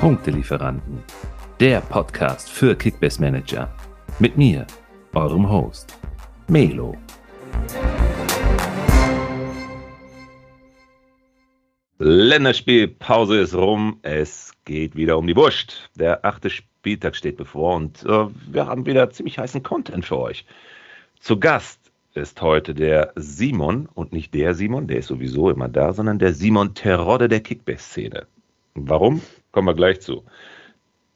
Punktelieferanten, der Podcast für Kickbase Manager. Mit mir, eurem Host, Melo. Länderspielpause ist rum. Es geht wieder um die Wurst. Der achte Spieltag steht bevor und äh, wir haben wieder ziemlich heißen Content für euch. Zu Gast ist heute der Simon und nicht der Simon, der ist sowieso immer da, sondern der Simon Terodde der Kickbase-Szene. Warum? Kommen wir gleich zu.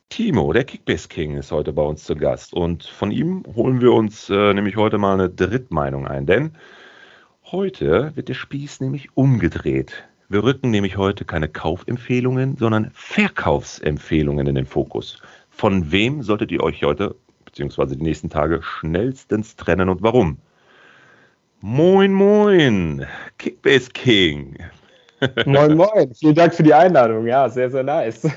Timo, der Kickbase King, ist heute bei uns zu Gast und von ihm holen wir uns äh, nämlich heute mal eine Drittmeinung ein, denn heute wird der Spieß nämlich umgedreht. Wir rücken nämlich heute keine Kaufempfehlungen, sondern Verkaufsempfehlungen in den Fokus. Von wem solltet ihr euch heute bzw. die nächsten Tage schnellstens trennen und warum? Moin, moin, Kickbase King. Moin, moin. Vielen Dank für die Einladung. Ja, sehr, sehr nice.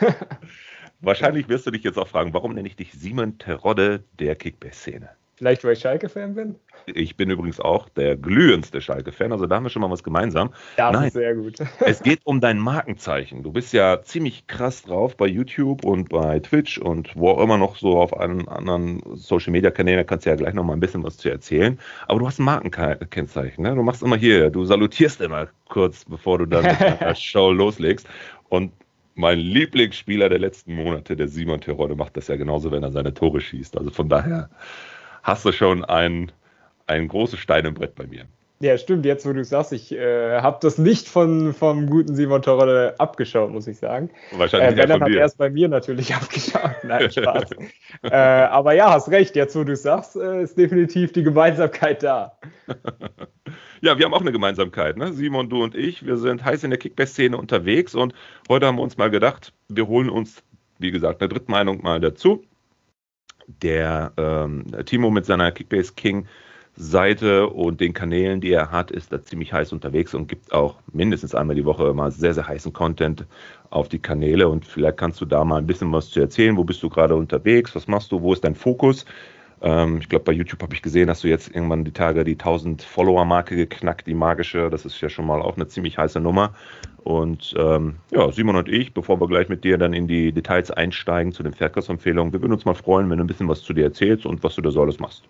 Wahrscheinlich wirst du dich jetzt auch fragen, warum nenne ich dich Simon Terodde der Kickbase-Szene? Vielleicht, weil ich Schalke-Fan bin? Ich bin übrigens auch der glühendste Schalke-Fan, also da haben wir schon mal was gemeinsam. Ja, das Nein, ist sehr gut. es geht um dein Markenzeichen. Du bist ja ziemlich krass drauf bei YouTube und bei Twitch und wo auch immer noch so auf allen anderen Social-Media-Kanälen, kannst du ja gleich noch mal ein bisschen was zu erzählen. Aber du hast ein Markenkennzeichen, ne? Du machst immer hier, du salutierst immer kurz, bevor du dann mit der Show loslegst. Und mein Lieblingsspieler der letzten Monate, der Simon Terodde, macht das ja genauso, wenn er seine Tore schießt. Also von daher hast du schon ein, ein großes Stein im Brett bei mir. Ja, stimmt. Jetzt, wo du sagst, ich äh, habe das nicht von, vom guten Simon Torre abgeschaut, muss ich sagen. Wahrscheinlich äh, Wenn, hat er es bei mir natürlich abgeschaut. Nein, Spaß. äh, aber ja, hast recht. Jetzt, wo du sagst, äh, ist definitiv die Gemeinsamkeit da. ja, wir haben auch eine Gemeinsamkeit. Ne? Simon, du und ich, wir sind heiß in der Kickbass-Szene unterwegs und heute haben wir uns mal gedacht, wir holen uns, wie gesagt, eine Drittmeinung mal dazu der ähm, Timo mit seiner Kickbase King Seite und den Kanälen, die er hat, ist da ziemlich heiß unterwegs und gibt auch mindestens einmal die Woche mal sehr, sehr heißen Content auf die Kanäle. Und vielleicht kannst du da mal ein bisschen was zu erzählen. Wo bist du gerade unterwegs? Was machst du? Wo ist dein Fokus? Ähm, ich glaube, bei YouTube habe ich gesehen, dass du jetzt irgendwann die Tage die 1000 Follower-Marke geknackt, die magische. Das ist ja schon mal auch eine ziemlich heiße Nummer. Und ähm, ja, Simon und ich, bevor wir gleich mit dir dann in die Details einsteigen zu den Verkaufsempfehlungen, wir würden uns mal freuen, wenn du ein bisschen was zu dir erzählst und was du da so alles machst.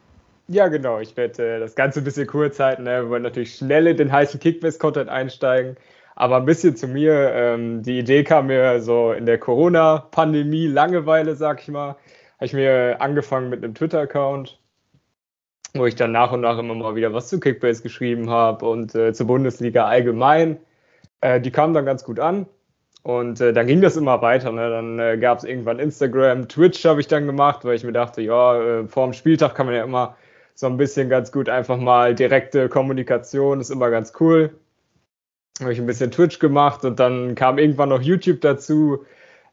Ja, genau. Ich werde äh, das Ganze ein bisschen kurz halten. Ne? Wir wollen natürlich schnell in den heißen Kickbase-Content einsteigen. Aber ein bisschen zu mir. Ähm, die Idee kam mir so in der Corona-Pandemie, Langeweile, sag ich mal habe ich mir angefangen mit einem Twitter-Account, wo ich dann nach und nach immer mal wieder was zu Kickbase geschrieben habe und äh, zur Bundesliga allgemein. Äh, die kamen dann ganz gut an. Und äh, dann ging das immer weiter. Ne? Dann äh, gab es irgendwann Instagram, Twitch habe ich dann gemacht, weil ich mir dachte, ja, äh, vor dem Spieltag kann man ja immer so ein bisschen ganz gut einfach mal direkte Kommunikation, ist immer ganz cool. Habe ich ein bisschen Twitch gemacht und dann kam irgendwann noch YouTube dazu.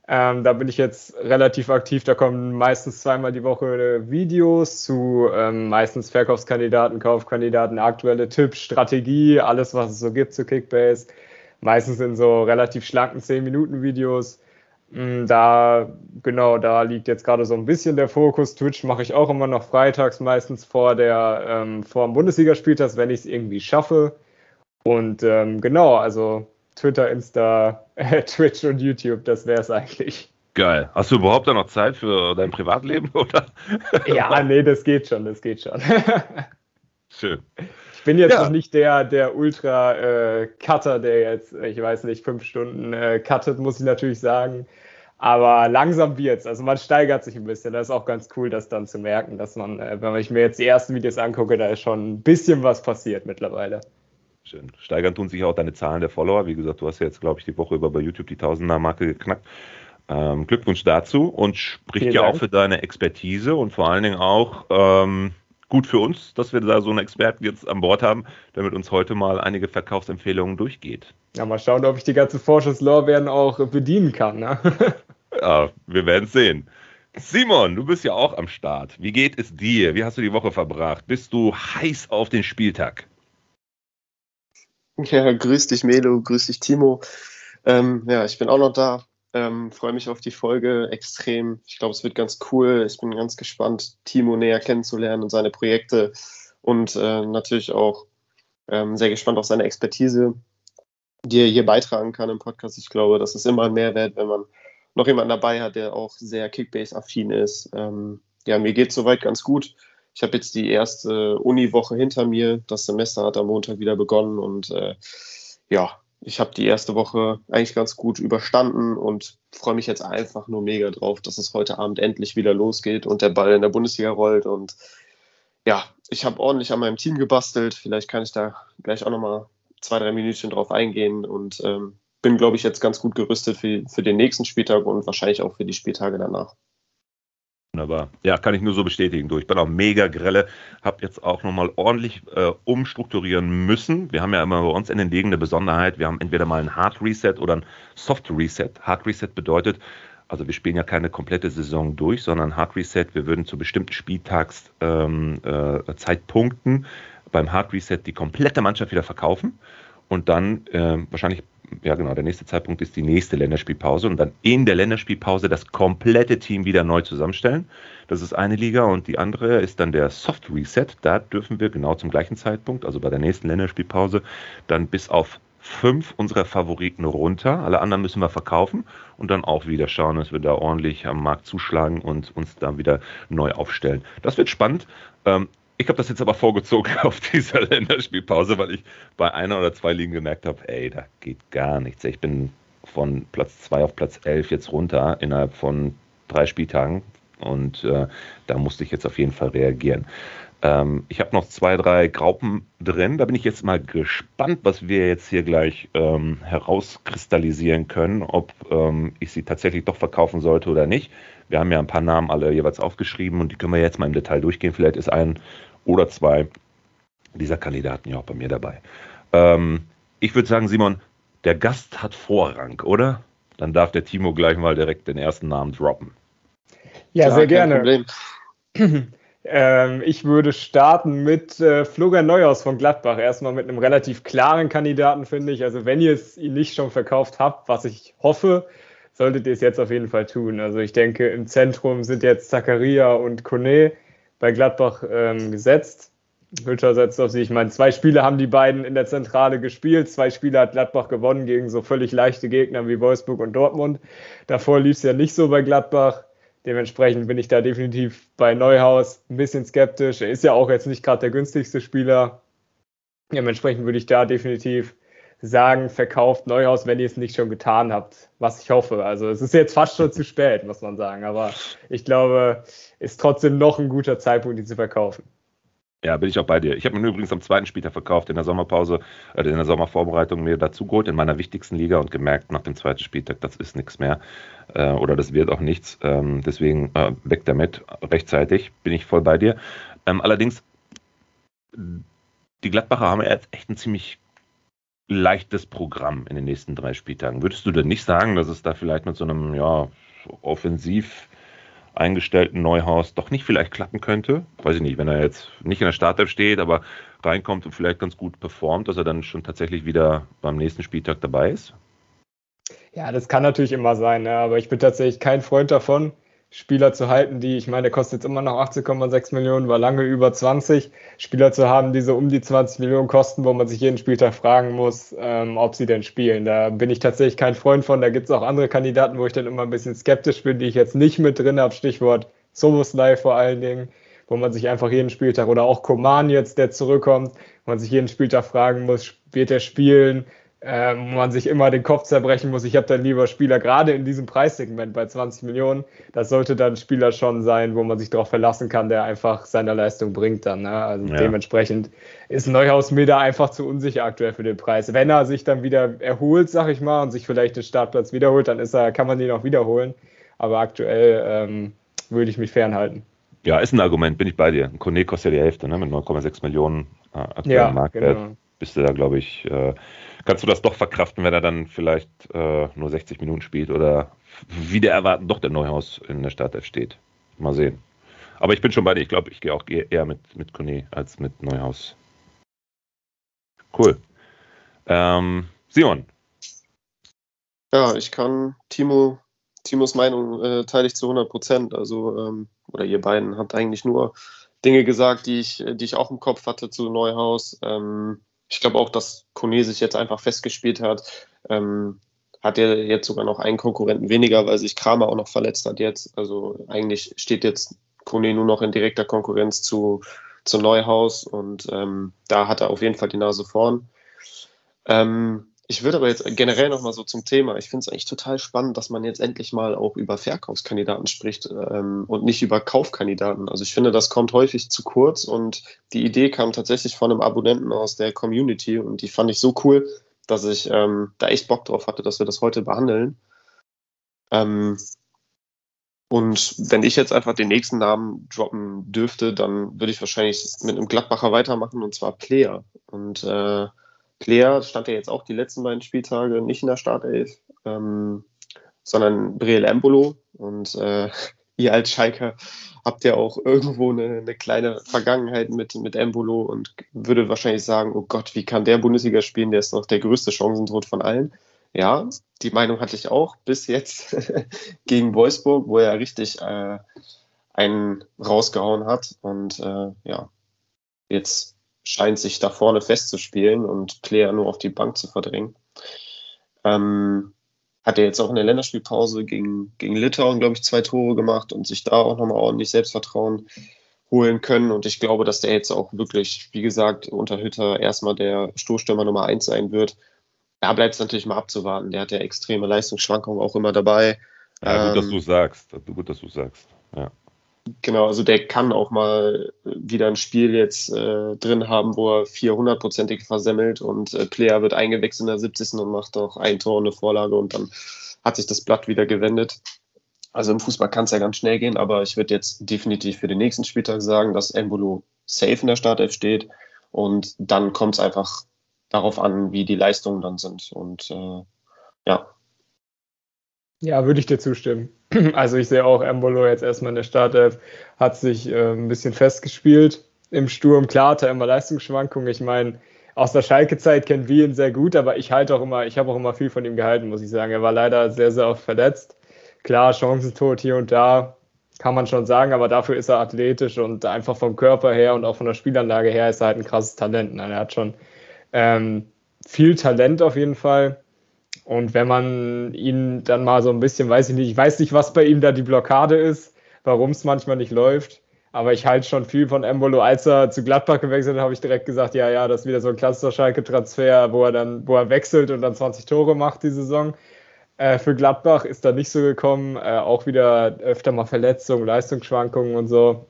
Ähm, da bin ich jetzt relativ aktiv. Da kommen meistens zweimal die Woche Videos zu ähm, meistens Verkaufskandidaten, Kaufkandidaten, aktuelle Tipps, Strategie, alles, was es so gibt zu Kickbase. Meistens in so relativ schlanken 10-Minuten-Videos. Mm, da, genau, da liegt jetzt gerade so ein bisschen der Fokus. Twitch mache ich auch immer noch freitags, meistens vor der, ähm, vor dem Bundesligaspieltag, wenn ich es irgendwie schaffe. Und ähm, genau, also Twitter, Insta, Twitch und YouTube, das wäre es eigentlich. Geil. Hast du überhaupt da noch Zeit für dein Privatleben, oder? ja, nee, das geht schon, das geht schon. Schön. Ich bin jetzt ja. noch nicht der, der Ultra-Cutter, äh, der jetzt, ich weiß nicht, fünf Stunden äh, cuttet, muss ich natürlich sagen. Aber langsam wird's. Also man steigert sich ein bisschen. Das ist auch ganz cool, das dann zu merken, dass man, äh, wenn ich mir jetzt die ersten Videos angucke, da ist schon ein bisschen was passiert mittlerweile. Schön. Steigern tun sich auch deine Zahlen der Follower. Wie gesagt, du hast ja jetzt, glaube ich, die Woche über bei YouTube die Tausender-Marke geknackt. Ähm, Glückwunsch dazu und spricht ja auch für deine Expertise und vor allen Dingen auch ähm, gut für uns, dass wir da so einen Experten jetzt an Bord haben, der mit uns heute mal einige Verkaufsempfehlungen durchgeht. Ja, mal schauen, ob ich die ganze Vorschusslorbeeren auch bedienen kann. Ne? ja, wir werden sehen. Simon, du bist ja auch am Start. Wie geht es dir? Wie hast du die Woche verbracht? Bist du heiß auf den Spieltag? Ja, grüß dich Melo, grüß dich Timo. Ähm, ja, ich bin auch noch da. Ähm, Freue mich auf die Folge extrem. Ich glaube, es wird ganz cool. Ich bin ganz gespannt, Timo näher kennenzulernen und seine Projekte und äh, natürlich auch ähm, sehr gespannt auf seine Expertise, die er hier beitragen kann im Podcast. Ich glaube, das ist immer ein Mehrwert, wenn man noch jemanden dabei hat, der auch sehr Kickbase-affin ist. Ähm, ja, mir geht es soweit ganz gut. Ich habe jetzt die erste Uni-Woche hinter mir. Das Semester hat am Montag wieder begonnen und äh, ja, ich habe die erste Woche eigentlich ganz gut überstanden und freue mich jetzt einfach nur mega drauf, dass es heute Abend endlich wieder losgeht und der Ball in der Bundesliga rollt. Und ja, ich habe ordentlich an meinem Team gebastelt. Vielleicht kann ich da gleich auch nochmal zwei, drei Minütchen drauf eingehen und ähm, bin, glaube ich, jetzt ganz gut gerüstet für, für den nächsten Spieltag und wahrscheinlich auch für die Spieltage danach. Wunderbar. Ja, kann ich nur so bestätigen. Du, ich bin auch mega grelle, habe jetzt auch nochmal ordentlich äh, umstrukturieren müssen. Wir haben ja immer bei uns in den Ligen eine Besonderheit. Wir haben entweder mal ein Hard Reset oder ein Soft Reset. Hard Reset bedeutet, also wir spielen ja keine komplette Saison durch, sondern Hard Reset. Wir würden zu bestimmten Spieltagszeitpunkten ähm, äh, beim Hard Reset die komplette Mannschaft wieder verkaufen und dann äh, wahrscheinlich ja genau, der nächste Zeitpunkt ist die nächste Länderspielpause und dann in der Länderspielpause das komplette Team wieder neu zusammenstellen. Das ist eine Liga und die andere ist dann der Soft Reset. Da dürfen wir genau zum gleichen Zeitpunkt, also bei der nächsten Länderspielpause, dann bis auf fünf unserer Favoriten runter. Alle anderen müssen wir verkaufen und dann auch wieder schauen, dass wir da ordentlich am Markt zuschlagen und uns da wieder neu aufstellen. Das wird spannend. Ähm, ich habe das jetzt aber vorgezogen auf dieser Länderspielpause, weil ich bei einer oder zwei Ligen gemerkt habe, ey, da geht gar nichts. Ich bin von Platz 2 auf Platz 11 jetzt runter innerhalb von drei Spieltagen und äh, da musste ich jetzt auf jeden Fall reagieren. Ähm, ich habe noch zwei, drei Graupen drin. Da bin ich jetzt mal gespannt, was wir jetzt hier gleich ähm, herauskristallisieren können, ob ähm, ich sie tatsächlich doch verkaufen sollte oder nicht. Wir haben ja ein paar Namen alle jeweils aufgeschrieben und die können wir jetzt mal im Detail durchgehen. Vielleicht ist ein oder zwei dieser Kandidaten ja auch bei mir dabei. Ähm, ich würde sagen, Simon, der Gast hat Vorrang, oder? Dann darf der Timo gleich mal direkt den ersten Namen droppen. Ja, Klar, sehr gerne. ähm, ich würde starten mit äh, Florian Neuhaus von Gladbach. Erstmal mit einem relativ klaren Kandidaten, finde ich. Also, wenn ihr es ihn nicht schon verkauft habt, was ich hoffe, solltet ihr es jetzt auf jeden Fall tun. Also ich denke, im Zentrum sind jetzt Zakaria und Kone bei Gladbach ähm, gesetzt. Hütter setzt auf sie. Ich meine, zwei Spiele haben die beiden in der Zentrale gespielt. Zwei Spiele hat Gladbach gewonnen gegen so völlig leichte Gegner wie Wolfsburg und Dortmund. Davor lief es ja nicht so bei Gladbach. Dementsprechend bin ich da definitiv bei Neuhaus ein bisschen skeptisch. Er ist ja auch jetzt nicht gerade der günstigste Spieler. Dementsprechend würde ich da definitiv sagen, verkauft Neuhaus, wenn ihr es nicht schon getan habt, was ich hoffe. Also es ist jetzt fast schon zu spät, muss man sagen, aber ich glaube, ist trotzdem noch ein guter Zeitpunkt, die zu verkaufen. Ja, bin ich auch bei dir. Ich habe mir übrigens am zweiten Spieltag verkauft, in der Sommerpause, äh, in der Sommervorbereitung mir dazu geholt, in meiner wichtigsten Liga und gemerkt nach dem zweiten Spieltag, das ist nichts mehr äh, oder das wird auch nichts. Ähm, deswegen äh, weg damit, rechtzeitig, bin ich voll bei dir. Ähm, allerdings, die Gladbacher haben ja jetzt echt ein ziemlich leichtes Programm in den nächsten drei Spieltagen. Würdest du denn nicht sagen, dass es da vielleicht mit so einem ja, offensiv eingestellten Neuhaus doch nicht vielleicht klappen könnte? Weiß ich nicht, wenn er jetzt nicht in der Startelf steht, aber reinkommt und vielleicht ganz gut performt, dass er dann schon tatsächlich wieder beim nächsten Spieltag dabei ist? Ja, das kann natürlich immer sein, ne? aber ich bin tatsächlich kein Freund davon, Spieler zu halten, die, ich meine, der kostet jetzt immer noch 18,6 Millionen, war lange über 20. Spieler zu haben, die so um die 20 Millionen kosten, wo man sich jeden Spieltag fragen muss, ähm, ob sie denn spielen. Da bin ich tatsächlich kein Freund von. Da gibt es auch andere Kandidaten, wo ich dann immer ein bisschen skeptisch bin, die ich jetzt nicht mit drin habe. Stichwort Soboslai vor allen Dingen, wo man sich einfach jeden Spieltag oder auch Koman jetzt, der zurückkommt, wo man sich jeden Spieltag fragen muss, wird er spielen? Ähm, wo man sich immer den Kopf zerbrechen muss. Ich habe dann lieber Spieler, gerade in diesem Preissegment bei 20 Millionen, das sollte dann ein Spieler schon sein, wo man sich darauf verlassen kann, der einfach seine Leistung bringt dann. Ne? Also ja. dementsprechend ist Neuhaus mir da einfach zu unsicher aktuell für den Preis. Wenn er sich dann wieder erholt, sag ich mal, und sich vielleicht den Startplatz wiederholt, dann ist er, kann man den auch wiederholen. Aber aktuell ähm, würde ich mich fernhalten. Ja, ist ein Argument, bin ich bei dir. Ein Kone kostet ja die Hälfte, ne? mit 9,6 Millionen äh, aktuellen ja, Marktwert. Genau. Bist du da, glaube ich, äh, kannst du das doch verkraften, wenn er dann vielleicht äh, nur 60 Minuten spielt oder wieder erwarten doch der Neuhaus in der Startelf steht. Mal sehen. Aber ich bin schon bei dir. Ich glaube, ich gehe auch eher mit, mit Kone als mit Neuhaus. Cool. Ähm, Simon. Ja, ich kann Timo, Timos Meinung äh, teile ich zu 100 Prozent. Also, ähm, oder ihr beiden habt eigentlich nur Dinge gesagt, die ich, die ich auch im Kopf hatte zu Neuhaus. Ähm, ich glaube auch, dass Kone sich jetzt einfach festgespielt hat. Ähm, hat er jetzt sogar noch einen Konkurrenten weniger, weil sich Kramer auch noch verletzt hat jetzt. Also eigentlich steht jetzt Kone nur noch in direkter Konkurrenz zu, zu Neuhaus und ähm, da hat er auf jeden Fall die Nase vorn. Ähm, ich würde aber jetzt generell nochmal so zum Thema. Ich finde es eigentlich total spannend, dass man jetzt endlich mal auch über Verkaufskandidaten spricht ähm, und nicht über Kaufkandidaten. Also ich finde, das kommt häufig zu kurz und die Idee kam tatsächlich von einem Abonnenten aus der Community und die fand ich so cool, dass ich ähm, da echt Bock drauf hatte, dass wir das heute behandeln. Ähm, und wenn ich jetzt einfach den nächsten Namen droppen dürfte, dann würde ich wahrscheinlich mit einem Gladbacher weitermachen und zwar Player. Und äh, Player stand ja jetzt auch die letzten beiden Spieltage nicht in der Startelf, ähm, sondern Briel Embolo. Und äh, ihr als Schalker habt ja auch irgendwo eine, eine, kleine Vergangenheit mit, mit Embolo und würde wahrscheinlich sagen, oh Gott, wie kann der Bundesliga spielen? Der ist doch der größte Chancentod von allen. Ja, die Meinung hatte ich auch bis jetzt gegen Wolfsburg, wo er richtig äh, einen rausgehauen hat. Und äh, ja, jetzt scheint sich da vorne festzuspielen und Player nur auf die Bank zu verdrängen. Ähm, hat er jetzt auch in der Länderspielpause gegen, gegen Litauen, glaube ich, zwei Tore gemacht und sich da auch nochmal ordentlich Selbstvertrauen holen können. Und ich glaube, dass der jetzt auch wirklich, wie gesagt, unter Hütter erstmal der Stoßstürmer Nummer eins sein wird. Da bleibt es natürlich mal abzuwarten. Der hat ja extreme Leistungsschwankungen auch immer dabei. Ja, gut, ähm, dass du sagst. Gut, dass du sagst. Ja. Genau, also der kann auch mal wieder ein Spiel jetzt äh, drin haben, wo er 400-prozentig versemmelt und äh, Player wird eingewechselt in der 70. und macht auch ein Tor und eine Vorlage und dann hat sich das Blatt wieder gewendet. Also im Fußball kann es ja ganz schnell gehen, aber ich würde jetzt definitiv für den nächsten Spieltag sagen, dass Embolo safe in der Startelf steht und dann kommt es einfach darauf an, wie die Leistungen dann sind und äh, ja. Ja, würde ich dir zustimmen. Also ich sehe auch Embolo jetzt erstmal in der Startelf, hat sich äh, ein bisschen festgespielt im Sturm. Klar hat er immer Leistungsschwankungen. Ich meine, aus der Schalke-Zeit kennt wir ihn sehr gut, aber ich halte auch immer, ich habe auch immer viel von ihm gehalten, muss ich sagen. Er war leider sehr, sehr oft verletzt. Klar, Chancentod hier und da, kann man schon sagen, aber dafür ist er athletisch und einfach vom Körper her und auch von der Spielanlage her ist er halt ein krasses Talent. Nein, er hat schon ähm, viel Talent auf jeden Fall. Und wenn man ihn dann mal so ein bisschen, weiß ich nicht, ich weiß nicht, was bei ihm da die Blockade ist, warum es manchmal nicht läuft. Aber ich halte schon viel von Embolo. Als er zu Gladbach gewechselt hat, habe ich direkt gesagt, ja, ja, das ist wieder so ein klassischer Schalke-Transfer, wo er dann, wo er wechselt und dann 20 Tore macht die Saison. Äh, für Gladbach ist da nicht so gekommen. Äh, auch wieder öfter mal Verletzungen, Leistungsschwankungen und so.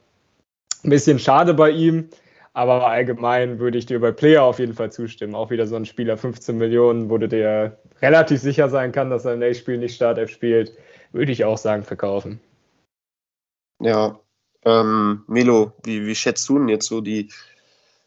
Ein bisschen schade bei ihm. Aber allgemein würde ich dir bei Player auf jeden Fall zustimmen. Auch wieder so ein Spieler, 15 Millionen, wo du dir relativ sicher sein kann, dass er im nächsten Spiel nicht Startelf spielt, würde ich auch sagen, verkaufen. Ja, ähm, Melo, wie, wie schätzt du denn jetzt so die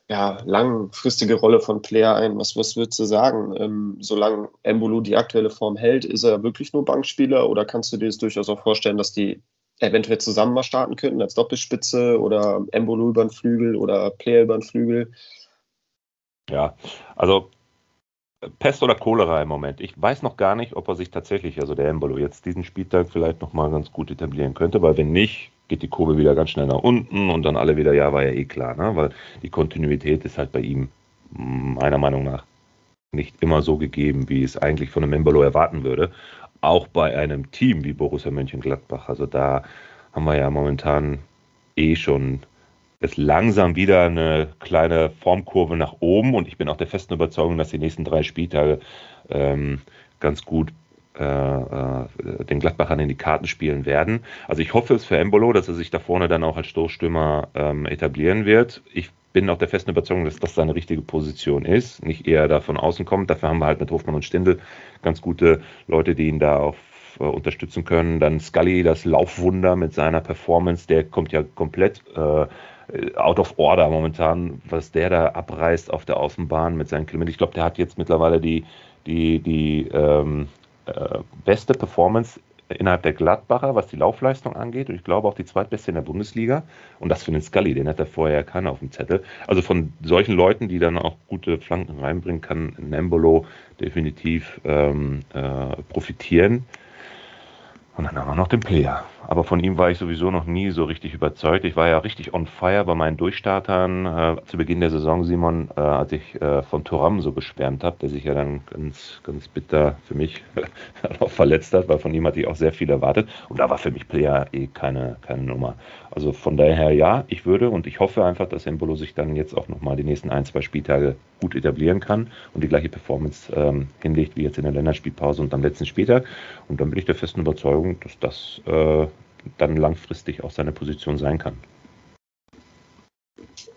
ja, langfristige Rolle von Player ein? Was, was würdest du sagen? Ähm, solange Embolo die aktuelle Form hält, ist er wirklich nur Bankspieler oder kannst du dir das durchaus auch vorstellen, dass die eventuell zusammen mal starten könnten als Doppelspitze oder Embolo über den Flügel oder Player über den Flügel. Ja, also Pest oder Cholera im Moment. Ich weiß noch gar nicht, ob er sich tatsächlich, also der Embolo, jetzt diesen Spieltag vielleicht nochmal ganz gut etablieren könnte, weil wenn nicht, geht die Kurve wieder ganz schnell nach unten und dann alle wieder, ja, war ja eh klar, ne? weil die Kontinuität ist halt bei ihm meiner Meinung nach nicht immer so gegeben, wie es eigentlich von einem Embolo erwarten würde auch bei einem Team wie Borussia Mönchengladbach. Also da haben wir ja momentan eh schon es langsam wieder eine kleine Formkurve nach oben und ich bin auch der festen Überzeugung, dass die nächsten drei Spieltage ähm, ganz gut äh, äh, den Gladbachern in die Karten spielen werden. Also ich hoffe es für Embolo, dass er sich da vorne dann auch als Stoßstürmer ähm, etablieren wird. Ich bin auch der festen Überzeugung, dass das seine richtige Position ist, nicht eher da von außen kommt. Dafür haben wir halt mit Hofmann und Stindl ganz gute Leute, die ihn da auch äh, unterstützen können. Dann Scully, das Laufwunder mit seiner Performance, der kommt ja komplett äh, out of order momentan, was der da abreißt auf der Außenbahn mit seinen Kilometern. Ich glaube, der hat jetzt mittlerweile die, die, die ähm, äh, beste Performance innerhalb der Gladbacher, was die Laufleistung angeht. Und ich glaube auch die zweitbeste in der Bundesliga. Und das für den Scully, den hat er vorher keiner auf dem Zettel. Also von solchen Leuten, die dann auch gute Flanken reinbringen, kann Nembolo definitiv ähm, äh, profitieren. Und dann haben wir noch den Player. Aber von ihm war ich sowieso noch nie so richtig überzeugt. Ich war ja richtig on fire bei meinen Durchstartern äh, zu Beginn der Saison, Simon, äh, als ich äh, von Thuram so geschwärmt habe, der sich ja dann ganz, ganz bitter für mich auch verletzt hat, weil von ihm hatte ich auch sehr viel erwartet. Und da war für mich Player eh keine, keine Nummer. Also von daher ja, ich würde und ich hoffe einfach, dass Embolo sich dann jetzt auch nochmal die nächsten ein, zwei Spieltage gut etablieren kann und die gleiche Performance ähm, hinlegt wie jetzt in der Länderspielpause und am letzten Spieltag. Und dann bin ich der festen Überzeugung, dass das äh, dann langfristig auch seine Position sein kann.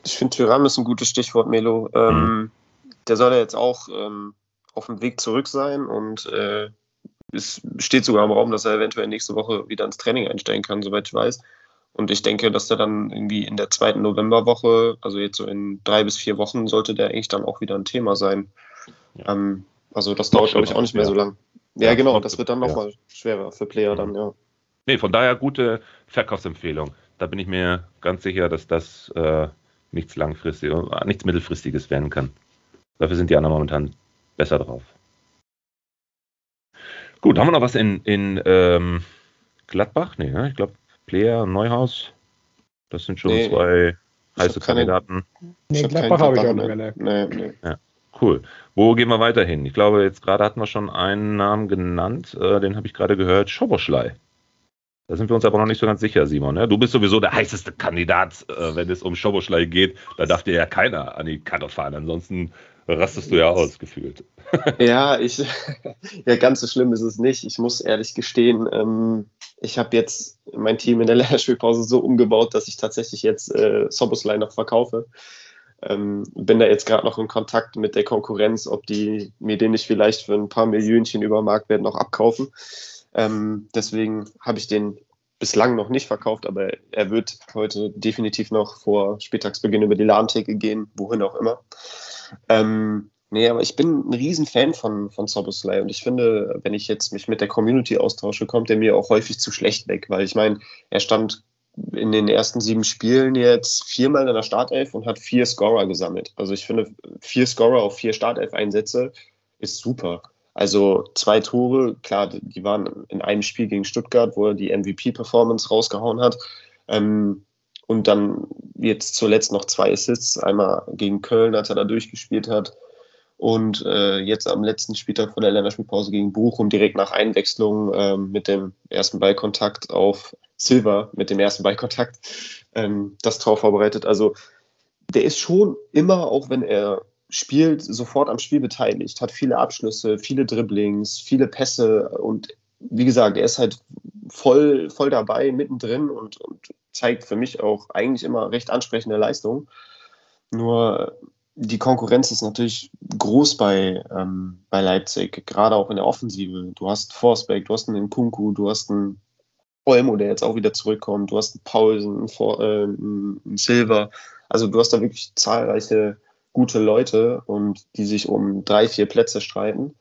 Ich finde, Tyrann ist ein gutes Stichwort, Melo. Ähm, mhm. Der soll ja jetzt auch ähm, auf dem Weg zurück sein und äh, es steht sogar im Raum, dass er eventuell nächste Woche wieder ins Training einsteigen kann, soweit ich weiß. Und ich denke, dass der dann irgendwie in der zweiten Novemberwoche, also jetzt so in drei bis vier Wochen, sollte der eigentlich dann auch wieder ein Thema sein. Ja. Ähm, also das dauert, glaube ich, auch nicht mehr so lang. Ja, ja genau, das wird dann nochmal ja. schwerer für Player dann, ja. Nee, von daher gute Verkaufsempfehlung. Da bin ich mir ganz sicher, dass das äh, nichts langfristiges, nichts mittelfristiges werden kann. Dafür sind die anderen momentan besser drauf. Gut, haben wir noch was in, in ähm, Gladbach? Nee, ne? ich glaube, Player und Neuhaus. Das sind schon nee, zwei heiße Kandidaten. Nee, Gladbach habe ich auch nicht mehr. Ne? Nee, nee. Ja, cool. Wo gehen wir weiter hin? Ich glaube, jetzt gerade hatten wir schon einen Namen genannt. Äh, den habe ich gerade gehört. Schoboschlei. Da sind wir uns aber noch nicht so ganz sicher, Simon. Ne? Du bist sowieso der heißeste Kandidat, äh, wenn es um Schoboschlei geht. Da darf dir ja keiner an die Karte fahren. Ansonsten rastest du ja aus, gefühlt. ja, ich, ja, ganz so schlimm ist es nicht. Ich muss ehrlich gestehen, ähm, ich habe jetzt mein Team in der Länderspielpause so umgebaut, dass ich tatsächlich jetzt äh, Soboslai noch verkaufe. Ähm, bin da jetzt gerade noch in Kontakt mit der Konkurrenz, ob die mir den nicht vielleicht für ein paar Millionchen über Marktwert noch abkaufen. Ähm, deswegen habe ich den bislang noch nicht verkauft, aber er wird heute definitiv noch vor Spieltagsbeginn über die Ladentheke gehen, wohin auch immer. Ähm, Nee, aber ich bin ein Riesenfan von, von Soboslai und ich finde, wenn ich jetzt mich mit der Community austausche, kommt er mir auch häufig zu schlecht weg, weil ich meine, er stand in den ersten sieben Spielen jetzt viermal in der Startelf und hat vier Scorer gesammelt. Also ich finde, vier Scorer auf vier Startelf-Einsätze ist super. Also zwei Tore, klar, die waren in einem Spiel gegen Stuttgart, wo er die MVP-Performance rausgehauen hat. Ähm, und dann jetzt zuletzt noch zwei Assists, einmal gegen Köln, als er da durchgespielt hat und äh, jetzt am letzten Spieltag vor der Länderspielpause gegen Bochum direkt nach Einwechslung äh, mit dem ersten Ballkontakt auf Silver, mit dem ersten Ballkontakt, ähm, das Tor vorbereitet. Also der ist schon immer, auch wenn er spielt, sofort am Spiel beteiligt, hat viele Abschlüsse, viele Dribblings, viele Pässe und wie gesagt, er ist halt voll, voll dabei, mittendrin und, und zeigt für mich auch eigentlich immer recht ansprechende Leistung. Nur die Konkurrenz ist natürlich groß bei, ähm, bei Leipzig, gerade auch in der Offensive. Du hast Forsberg, du hast einen Kunku, du hast einen Olmo, der jetzt auch wieder zurückkommt, du hast einen Paulsen, einen, äh, einen Silver. Also du hast da wirklich zahlreiche gute Leute und die sich um drei, vier Plätze streiten.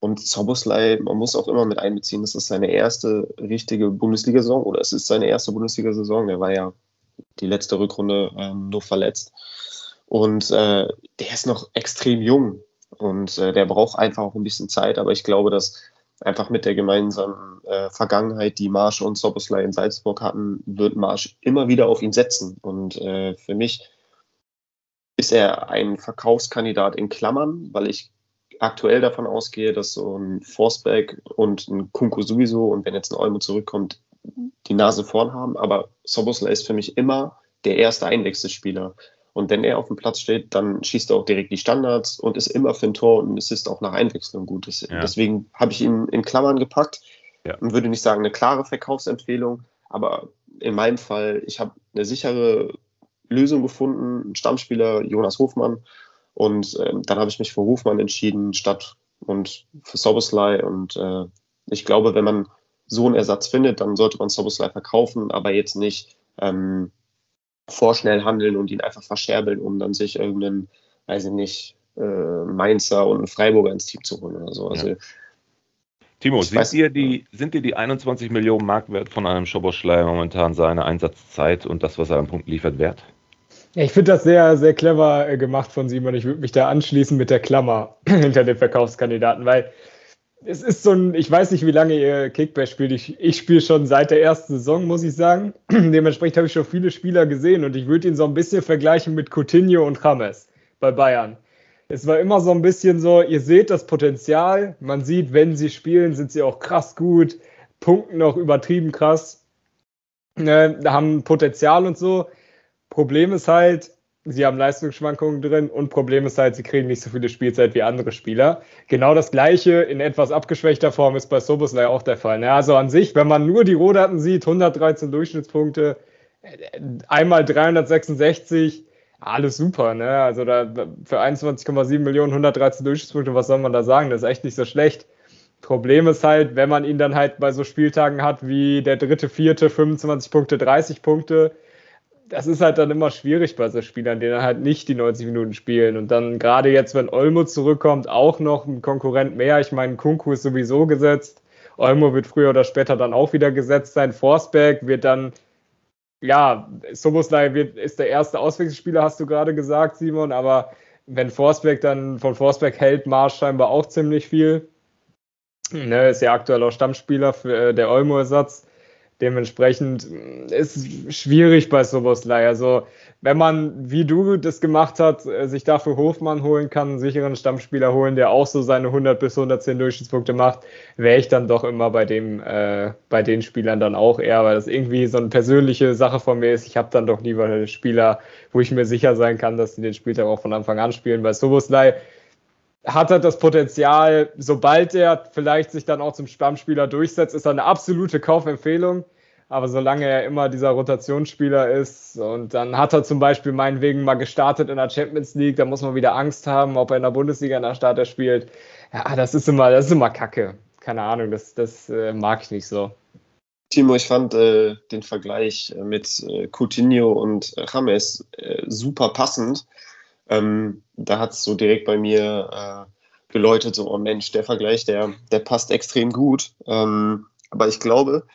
Und Zoboslai, man muss auch immer mit einbeziehen, das ist seine erste richtige Bundesliga-Saison oder es ist seine erste Bundesliga-Saison. Der war ja die letzte Rückrunde ähm, nur verletzt. Und äh, der ist noch extrem jung und äh, der braucht einfach auch ein bisschen Zeit. Aber ich glaube, dass einfach mit der gemeinsamen äh, Vergangenheit, die Marsch und Soboslai in Salzburg hatten, wird Marsch immer wieder auf ihn setzen. Und äh, für mich ist er ein Verkaufskandidat in Klammern, weil ich aktuell davon ausgehe, dass so ein Forsberg und ein Kunko sowieso und wenn jetzt ein Olmo zurückkommt, die Nase vorn haben. Aber Soboslai ist für mich immer der erste Einwechselspieler. Und wenn er auf dem Platz steht, dann schießt er auch direkt die Standards und ist immer für ein Tor und es ist auch nach Einwechslung gut. Ja. Deswegen habe ich ihn in Klammern gepackt ja. und würde nicht sagen eine klare Verkaufsempfehlung, aber in meinem Fall, ich habe eine sichere Lösung gefunden, ein Stammspieler Jonas Hofmann und äh, dann habe ich mich für Hofmann entschieden statt und für Soboslai und äh, ich glaube, wenn man so einen Ersatz findet, dann sollte man Soboslai verkaufen, aber jetzt nicht ähm, vorschnell handeln und ihn einfach verscherbeln, um dann sich irgendeinen, weiß ich nicht, äh, Mainzer und einen Freiburger ins Team zu holen oder so. Also, ja. Timo, sind, weiß, dir die, sind dir die 21 Millionen Marktwert von einem Schoboschleier momentan seine Einsatzzeit und das, was er an Punkten liefert, wert? Ja, ich finde das sehr, sehr clever äh, gemacht von Simon. Ich würde mich da anschließen mit der Klammer hinter den Verkaufskandidaten, weil es ist so ein, ich weiß nicht, wie lange ihr Kickback spielt. Ich, ich spiele schon seit der ersten Saison, muss ich sagen. Dementsprechend habe ich schon viele Spieler gesehen und ich würde ihn so ein bisschen vergleichen mit Coutinho und James bei Bayern. Es war immer so ein bisschen so, ihr seht das Potenzial, man sieht, wenn sie spielen, sind sie auch krass gut, punkten auch übertrieben krass, ne, haben Potenzial und so. Problem ist halt, sie haben Leistungsschwankungen drin und Problem ist halt, sie kriegen nicht so viele Spielzeit wie andere Spieler. Genau das gleiche in etwas abgeschwächter Form ist bei Soboslai auch der Fall. Ne? Also an sich, wenn man nur die Rohdaten sieht, 113 Durchschnittspunkte, einmal 366, alles super. Ne? Also da für 21,7 Millionen 113 Durchschnittspunkte, was soll man da sagen? Das ist echt nicht so schlecht. Problem ist halt, wenn man ihn dann halt bei so Spieltagen hat wie der dritte, vierte, 25 Punkte, 30 Punkte, das ist halt dann immer schwierig bei so Spielern, die dann halt nicht die 90 Minuten spielen. Und dann gerade jetzt, wenn Olmo zurückkommt, auch noch ein Konkurrent mehr. Ich meine, Kunku ist sowieso gesetzt. Olmo wird früher oder später dann auch wieder gesetzt sein. Forsberg wird dann, ja, Soboslai wird, ist der erste Auswechselspieler, hast du gerade gesagt, Simon. Aber wenn Forsberg dann, von Forsberg hält Marsch scheinbar auch ziemlich viel. Ne, ist ja aktuell auch Stammspieler für äh, der Olmo-Ersatz. Dementsprechend mm, ist es schwierig bei Soboslai. Also, wenn man, wie du das gemacht hast, äh, sich dafür Hofmann holen kann, einen sicheren Stammspieler holen, der auch so seine 100 bis 110 Durchschnittspunkte macht, wäre ich dann doch immer bei dem, äh, bei den Spielern dann auch eher, weil das irgendwie so eine persönliche Sache von mir ist. Ich habe dann doch lieber Spieler, wo ich mir sicher sein kann, dass sie den Spieltag auch von Anfang an spielen. Bei Soboslai hat er das Potenzial, sobald er vielleicht sich dann auch zum Stammspieler durchsetzt, ist er eine absolute Kaufempfehlung. Aber solange er immer dieser Rotationsspieler ist und dann hat er zum Beispiel meinetwegen mal gestartet in der Champions League, da muss man wieder Angst haben, ob er in der Bundesliga in der Starter spielt. Ja, das ist immer, das ist immer Kacke. Keine Ahnung, das, das äh, mag ich nicht so. Timo, ich fand äh, den Vergleich mit äh, Coutinho und James äh, super passend ähm, da hat es so direkt bei mir äh, geläutet, so, oh Mensch, der Vergleich, der, der passt extrem gut. Ähm, aber ich glaube,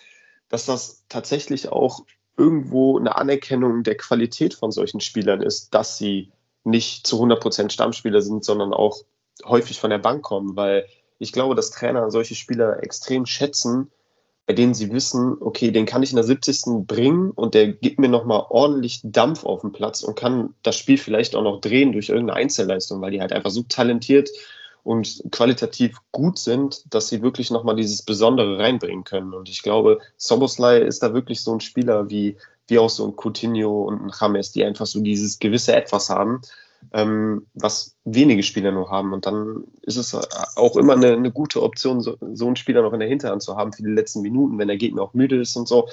dass das tatsächlich auch irgendwo eine Anerkennung der Qualität von solchen Spielern ist, dass sie nicht zu 100% Stammspieler sind, sondern auch häufig von der Bank kommen, weil ich glaube, dass Trainer solche Spieler extrem schätzen, bei denen sie wissen, okay, den kann ich in der 70. bringen und der gibt mir nochmal ordentlich Dampf auf den Platz und kann das Spiel vielleicht auch noch drehen durch irgendeine Einzelleistung, weil die halt einfach so talentiert und qualitativ gut sind, dass sie wirklich nochmal dieses Besondere reinbringen können. Und ich glaube, Soboslai ist da wirklich so ein Spieler wie, wie auch so ein Coutinho und ein James, die einfach so dieses gewisse Etwas haben, ähm, was wenige Spieler nur haben. Und dann ist es auch immer eine, eine gute Option, so, so, einen Spieler noch in der Hinterhand zu haben für die letzten Minuten, wenn der Gegner auch müde ist und so.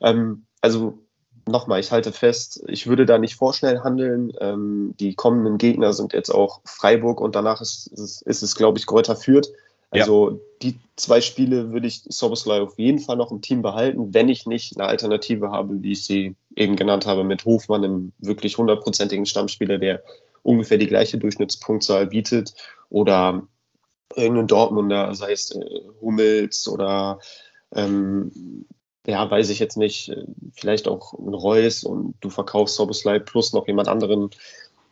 Ähm, also nochmal, ich halte fest, ich würde da nicht vorschnell handeln. Ähm, die kommenden Gegner sind jetzt auch Freiburg und danach ist, ist, ist es, glaube ich, Kräuter führt. Also ja. die zwei Spiele würde ich Soboslai auf jeden Fall noch im Team behalten, wenn ich nicht eine Alternative habe, wie ich sie eben genannt habe, mit Hofmann, einem wirklich hundertprozentigen Stammspieler, der ungefähr die gleiche Durchschnittspunktzahl bietet oder irgendein Dortmunder, sei es äh, Hummels oder ähm, ja, weiß ich jetzt nicht, äh, vielleicht auch ein Reus und du verkaufst Soboslai plus noch jemand anderen.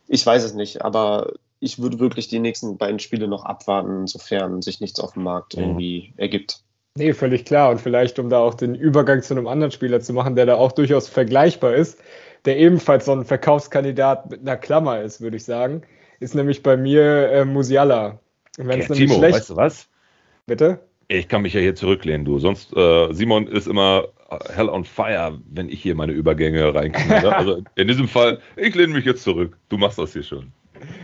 Ich weiß es nicht, aber ich würde wirklich die nächsten beiden Spiele noch abwarten, sofern sich nichts auf dem Markt mhm. irgendwie ergibt. Nee, völlig klar. Und vielleicht, um da auch den Übergang zu einem anderen Spieler zu machen, der da auch durchaus vergleichbar ist, der ebenfalls so ein Verkaufskandidat mit einer Klammer ist, würde ich sagen, ist nämlich bei mir äh, Musiala. Wenn okay, Timo, schlecht... weißt du was? Bitte? Ich kann mich ja hier zurücklehnen, du. Sonst, äh, Simon ist immer hell on fire, wenn ich hier meine Übergänge reinkriege. also in diesem Fall, ich lehne mich jetzt zurück. Du machst das hier schon.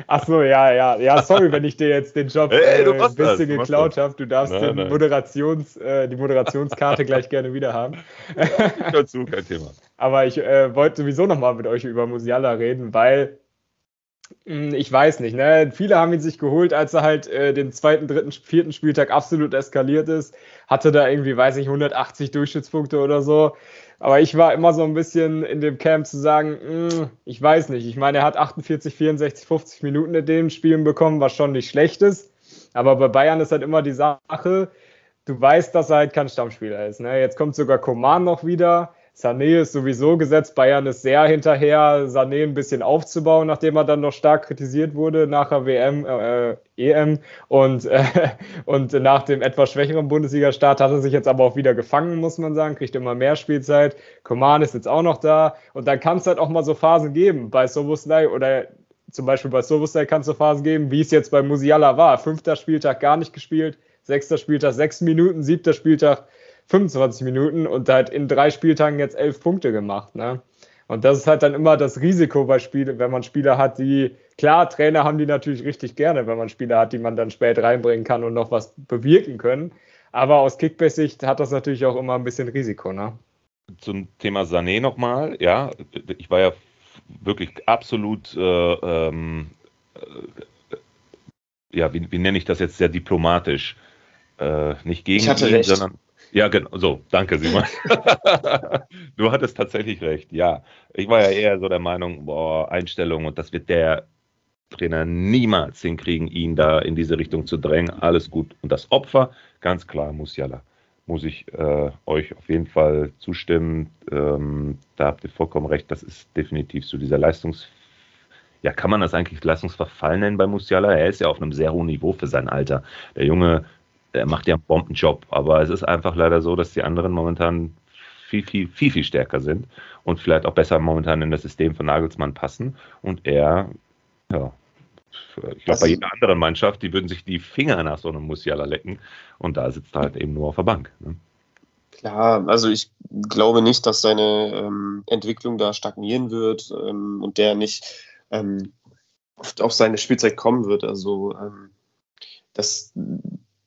Ach so, ja, ja. Ja, sorry, wenn ich dir jetzt den Job hey, äh, ein bisschen geklaut habe. Du darfst nein, nein. Moderations, äh, die Moderationskarte gleich gerne wieder haben. dazu, kein Thema. Aber ich äh, wollte sowieso nochmal mit euch über Musiala reden, weil hm, ich weiß nicht, ne? Viele haben ihn sich geholt, als er halt äh, den zweiten, dritten, vierten Spieltag absolut eskaliert ist. Hatte da irgendwie, weiß ich, 180 Durchschnittspunkte oder so. Aber ich war immer so ein bisschen in dem Camp zu sagen, mh, hm, ich weiß nicht. Ich meine, er hat 48, 64, 50 Minuten in den Spielen bekommen, was schon nicht schlecht ist. Aber bei Bayern ist halt immer die Sache, du weißt, dass er halt kein Stammspieler ist. Ne? Jetzt kommt sogar Koman noch wieder Sané ist sowieso gesetzt. Bayern ist sehr hinterher, Sané ein bisschen aufzubauen, nachdem er dann noch stark kritisiert wurde nach der WM, äh, EM. Und, äh, und nach dem etwas schwächeren Bundesliga-Start hat er sich jetzt aber auch wieder gefangen, muss man sagen, kriegt immer mehr Spielzeit. Koman ist jetzt auch noch da. Und dann kann es halt auch mal so Phasen geben bei Soboslai oder zum Beispiel bei Soboslai kann es so Phasen geben, wie es jetzt bei Musiala war. Fünfter Spieltag gar nicht gespielt, sechster Spieltag sechs Minuten, siebter Spieltag 25 Minuten und halt in drei Spieltagen jetzt elf Punkte gemacht. Ne? Und das ist halt dann immer das Risiko bei Spielen, wenn man Spieler hat, die, klar, Trainer haben die natürlich richtig gerne, wenn man Spieler hat, die man dann spät reinbringen kann und noch was bewirken können. Aber aus Kickbase-Sicht hat das natürlich auch immer ein bisschen Risiko. Ne? Zum Thema Sané nochmal, ja, ich war ja wirklich absolut, äh, ähm, äh, ja, wie, wie, nenne ich das jetzt sehr diplomatisch? Äh, nicht gegen ihn, recht. sondern ja, genau. So, danke, Simon. du hattest tatsächlich recht. Ja, ich war ja eher so der Meinung, boah, Einstellung und das wird der Trainer niemals hinkriegen, ihn da in diese Richtung zu drängen. Alles gut. Und das Opfer, ganz klar, Musiala. Muss ich äh, euch auf jeden Fall zustimmen. Ähm, da habt ihr vollkommen recht. Das ist definitiv so dieser Leistungs ja, kann man das eigentlich Leistungsverfall nennen bei Musiala? Er ist ja auf einem sehr hohen Niveau für sein Alter. Der Junge er macht ja einen Bombenjob, aber es ist einfach leider so, dass die anderen momentan viel, viel, viel, viel stärker sind und vielleicht auch besser momentan in das System von Nagelsmann passen. Und er, ja, ich glaube, bei jeder anderen Mannschaft, die würden sich die Finger nach so einem Musiala lecken und da sitzt er halt eben nur auf der Bank. Ne? Klar, also ich glaube nicht, dass seine ähm, Entwicklung da stagnieren wird ähm, und der nicht ähm, auf seine Spielzeit kommen wird. Also ähm, das,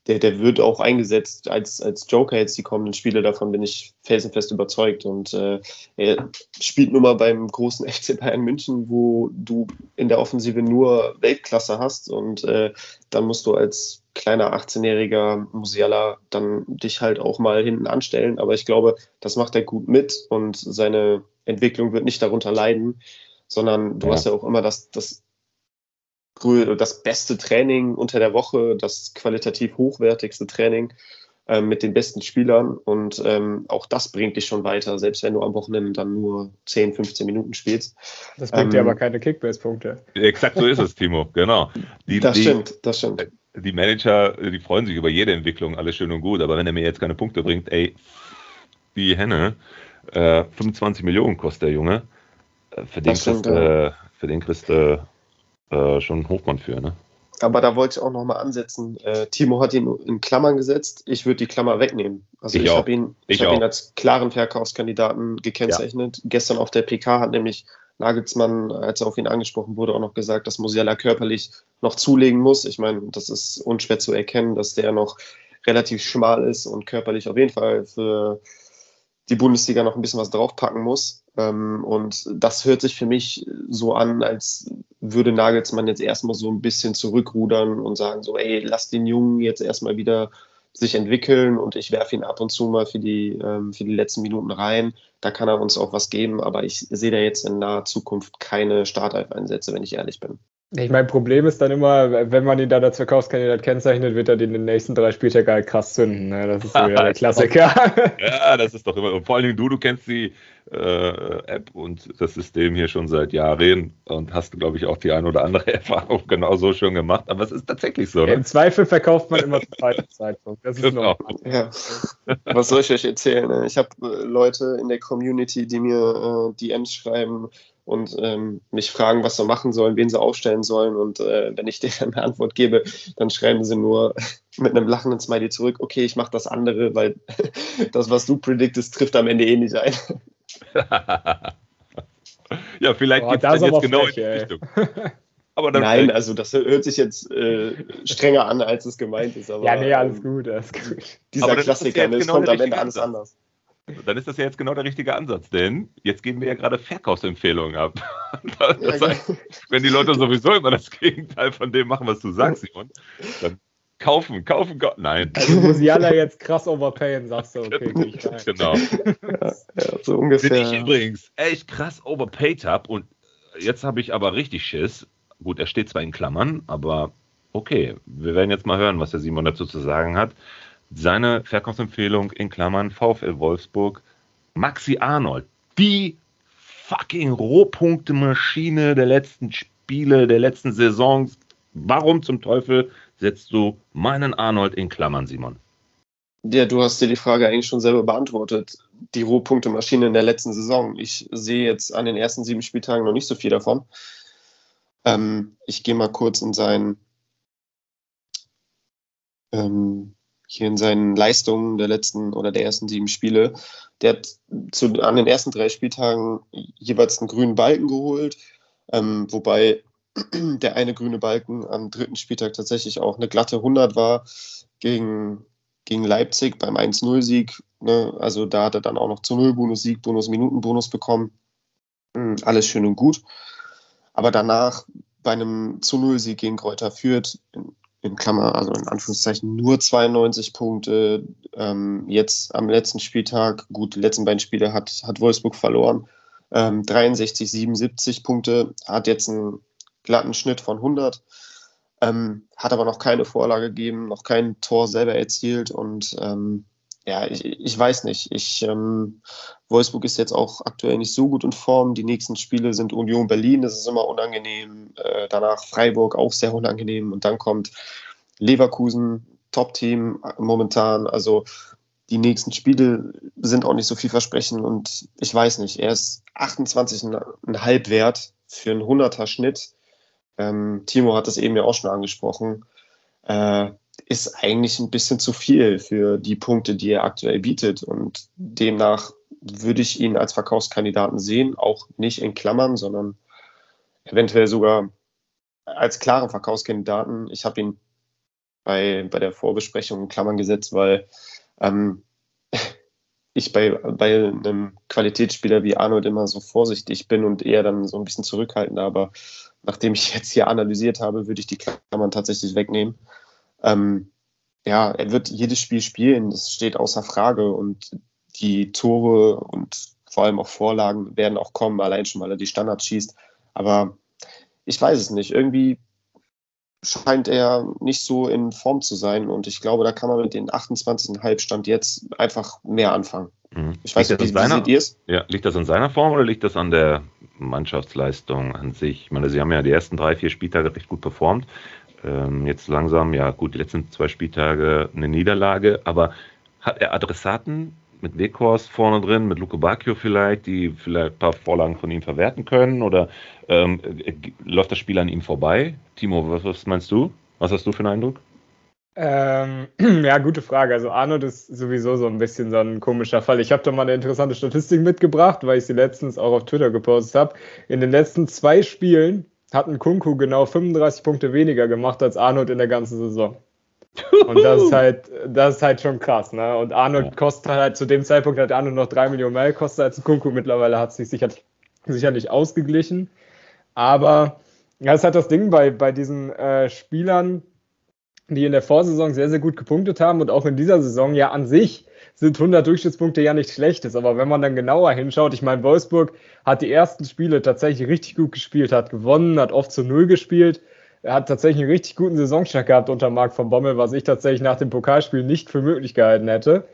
der, der wird auch eingesetzt als, als Joker jetzt die kommenden Spiele. Davon bin ich felsenfest überzeugt. Und äh, er spielt nun mal beim großen FC Bayern München, wo du in der Offensive nur Weltklasse hast. Und äh, dann musst du als kleiner 18-jähriger Musiala dann dich halt auch mal hinten anstellen. Aber ich glaube, das macht er gut mit und seine Entwicklung wird nicht darunter leiden, sondern du ja. hast ja auch immer das, das das beste Training unter der Woche, das qualitativ hochwertigste Training äh, mit den besten Spielern und ähm, auch das bringt dich schon weiter, selbst wenn du am Wochenende dann nur 10, 15 Minuten spielst. Das bringt ähm, dir aber keine Kickbase-Punkte. Exakt so ist es, Timo, genau. Die, das die, stimmt, das stimmt. Die Manager, die freuen sich über jede Entwicklung, alles schön und gut, aber wenn er mir jetzt keine Punkte bringt, ey, die Henne, äh, 25 Millionen kostet der Junge, äh, für den, stimmt, kriegst, ja. äh, für den kriegst du äh, schon Hochmann für, ne? Aber da wollte ich auch nochmal ansetzen. Äh, Timo hat ihn in Klammern gesetzt. Ich würde die Klammer wegnehmen. Also ich, ich habe ihn, ich hab ihn als klaren Verkaufskandidaten gekennzeichnet. Ja. Gestern auf der PK hat nämlich Nagelsmann, als er auf ihn angesprochen wurde, auch noch gesagt, dass Musiala körperlich noch zulegen muss. Ich meine, das ist unschwer zu erkennen, dass der noch relativ schmal ist und körperlich auf jeden Fall für die Bundesliga noch ein bisschen was draufpacken muss. Ähm, und das hört sich für mich so an, als würde Nagelsmann jetzt erstmal so ein bisschen zurückrudern und sagen so, ey, lass den Jungen jetzt erstmal wieder sich entwickeln und ich werfe ihn ab und zu mal für die, ähm, für die letzten Minuten rein. Da kann er uns auch was geben, aber ich sehe da jetzt in naher Zukunft keine Startelf-Einsätze, wenn ich ehrlich bin. Ich mein Problem ist dann immer, wenn man ihn dann als Verkaufskandidat kennzeichnet, wird er den in den nächsten drei Spieltagen halt krass zünden. Ne? Das ist so wieder der Klassiker. ja, das ist doch immer. Und vor allen Dingen du, du kennst die äh, App und das System hier schon seit Jahren und hast, glaube ich, auch die ein oder andere Erfahrung genauso schon gemacht. Aber es ist tatsächlich so. Ne? Im Zweifel verkauft man immer zum falschen Zeitpunkt. Das ist genau. Ja. Was soll ich euch erzählen? Ne? Ich habe äh, Leute in der Community, die mir äh, DMs schreiben und ähm, mich fragen, was sie machen sollen, wen sie aufstellen sollen. Und äh, wenn ich denen eine Antwort gebe, dann schreiben sie nur mit einem lachenden Smiley zurück, okay, ich mache das andere, weil das, was du prediktest, trifft am Ende eh nicht ein. ja, vielleicht geht es jetzt genau frech, in die Richtung. Nein, also das hört sich jetzt äh, strenger an, als es gemeint ist. Aber, ja, nee, alles ähm, gut, alles gut. Dieser Klassiker, es genau kommt am Ende alles anders. Dann ist das ja jetzt genau der richtige Ansatz, denn jetzt geben wir ja gerade Verkaufsempfehlungen ab. Das heißt, wenn die Leute sowieso immer das Gegenteil von dem machen, was du sagst, Simon, dann kaufen, kaufen, kaufen. Nein. Also Musiala jetzt krass overpayen, sagst du, okay, genau. Ja, so ungefähr. Den ich übrigens echt krass overpaid habe und jetzt habe ich aber richtig Schiss. Gut, er steht zwar in Klammern, aber okay, wir werden jetzt mal hören, was der Simon dazu zu sagen hat. Seine Verkaufsempfehlung in Klammern VfL Wolfsburg Maxi Arnold, die fucking Rohpunkte-Maschine der letzten Spiele, der letzten Saisons. Warum zum Teufel setzt du meinen Arnold in Klammern, Simon? Ja, du hast dir die Frage eigentlich schon selber beantwortet. Die Rohpunkte-Maschine in der letzten Saison. Ich sehe jetzt an den ersten sieben Spieltagen noch nicht so viel davon. Ähm, ich gehe mal kurz in seinen ähm, hier in seinen Leistungen der letzten oder der ersten sieben Spiele. Der hat zu, an den ersten drei Spieltagen jeweils einen grünen Balken geholt, ähm, wobei der eine grüne Balken am dritten Spieltag tatsächlich auch eine glatte 100 war gegen, gegen Leipzig beim 1-0-Sieg. Ne? Also da hat er dann auch noch zu 0 Bonus-Sieg, Bonus-Minuten-Bonus bekommen. Mhm, alles schön und gut. Aber danach bei einem zu 0-Sieg gegen Kräuter Fürth in Klammer, also in Anführungszeichen nur 92 Punkte. Ähm, jetzt am letzten Spieltag, gut, die letzten beiden Spiele hat, hat Wolfsburg verloren. Ähm, 63, 77 Punkte, hat jetzt einen glatten Schnitt von 100, ähm, hat aber noch keine Vorlage gegeben, noch kein Tor selber erzielt und ähm, ja, ich, ich weiß nicht. Ich, ähm, Wolfsburg ist jetzt auch aktuell nicht so gut in Form. Die nächsten Spiele sind Union Berlin, das ist immer unangenehm. Äh, danach Freiburg auch sehr unangenehm. Und dann kommt Leverkusen, Top-Team momentan. Also die nächsten Spiele sind auch nicht so viel versprechen. Und ich weiß nicht, er ist 28,5 wert für einen 100er Schnitt. Ähm, Timo hat das eben ja auch schon angesprochen. Äh, ist eigentlich ein bisschen zu viel für die Punkte, die er aktuell bietet. Und demnach würde ich ihn als Verkaufskandidaten sehen, auch nicht in Klammern, sondern eventuell sogar als klaren Verkaufskandidaten. Ich habe ihn bei, bei der Vorbesprechung in Klammern gesetzt, weil ähm, ich bei, bei einem Qualitätsspieler wie Arnold immer so vorsichtig bin und eher dann so ein bisschen zurückhaltend. Aber nachdem ich jetzt hier analysiert habe, würde ich die Klammern tatsächlich wegnehmen. Ähm, ja, er wird jedes Spiel spielen, das steht außer Frage und die Tore und vor allem auch Vorlagen werden auch kommen, allein schon, weil er die Standards schießt. Aber ich weiß es nicht. Irgendwie scheint er nicht so in Form zu sein und ich glaube, da kann man mit den 28,5 Stand jetzt einfach mehr anfangen. Mhm. Ich weiß nicht, wie, seiner, wie seht ihr es? Ja, liegt das an seiner Form oder liegt das an der Mannschaftsleistung an sich? Ich meine, sie haben ja die ersten drei, vier Spieltage recht gut performt ähm, jetzt langsam, ja gut, die letzten zwei Spieltage eine Niederlage, aber hat er Adressaten mit Weghorst vorne drin, mit Luke Bacchio vielleicht, die vielleicht ein paar Vorlagen von ihm verwerten können oder ähm, äh, läuft das Spiel an ihm vorbei? Timo, was, was meinst du? Was hast du für einen Eindruck? Ähm, ja, gute Frage. Also Arnold ist sowieso so ein bisschen so ein komischer Fall. Ich habe da mal eine interessante Statistik mitgebracht, weil ich sie letztens auch auf Twitter gepostet habe. In den letzten zwei Spielen hat ein Kunku genau 35 Punkte weniger gemacht als Arnold in der ganzen Saison. Und das ist halt, das ist halt schon krass, ne? Und Arnold ja. kostet halt, zu dem Zeitpunkt hat Arnold noch 3 Millionen mehr gekostet als ein Kunku. Mittlerweile hat es sich sicherlich, sicherlich ausgeglichen. Aber ja, das ist halt das Ding bei, bei diesen äh, Spielern, die in der Vorsaison sehr, sehr gut gepunktet haben und auch in dieser Saison ja an sich sind 100 Durchschnittspunkte ja nicht schlechtes. Aber wenn man dann genauer hinschaut, ich meine, Wolfsburg hat die ersten Spiele tatsächlich richtig gut gespielt, hat gewonnen, hat oft zu Null gespielt. Er hat tatsächlich einen richtig guten Saisonstart gehabt unter Marc von Bommel, was ich tatsächlich nach dem Pokalspiel nicht für möglich gehalten hätte.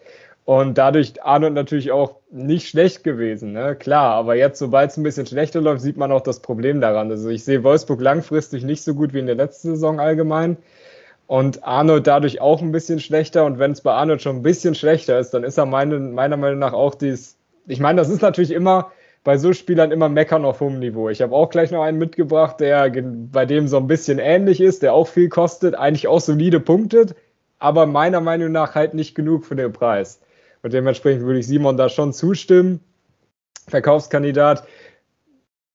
Und dadurch Arnold natürlich auch nicht schlecht gewesen, ne? Klar, aber jetzt, sobald es ein bisschen schlechter läuft, sieht man auch das Problem daran. Also ich sehe Wolfsburg langfristig nicht so gut wie in der letzten Saison allgemein und Arnold dadurch auch ein bisschen schlechter. Und wenn es bei Arnold schon ein bisschen schlechter ist, dann ist er meine, meiner Meinung nach auch dies. Ich meine, das ist natürlich immer bei so Spielern immer meckern auf hohem Niveau. Ich habe auch gleich noch einen mitgebracht, der bei dem so ein bisschen ähnlich ist, der auch viel kostet, eigentlich auch solide punktet, aber meiner Meinung nach halt nicht genug für den Preis. Und dementsprechend würde ich Simon da schon zustimmen. Verkaufskandidat.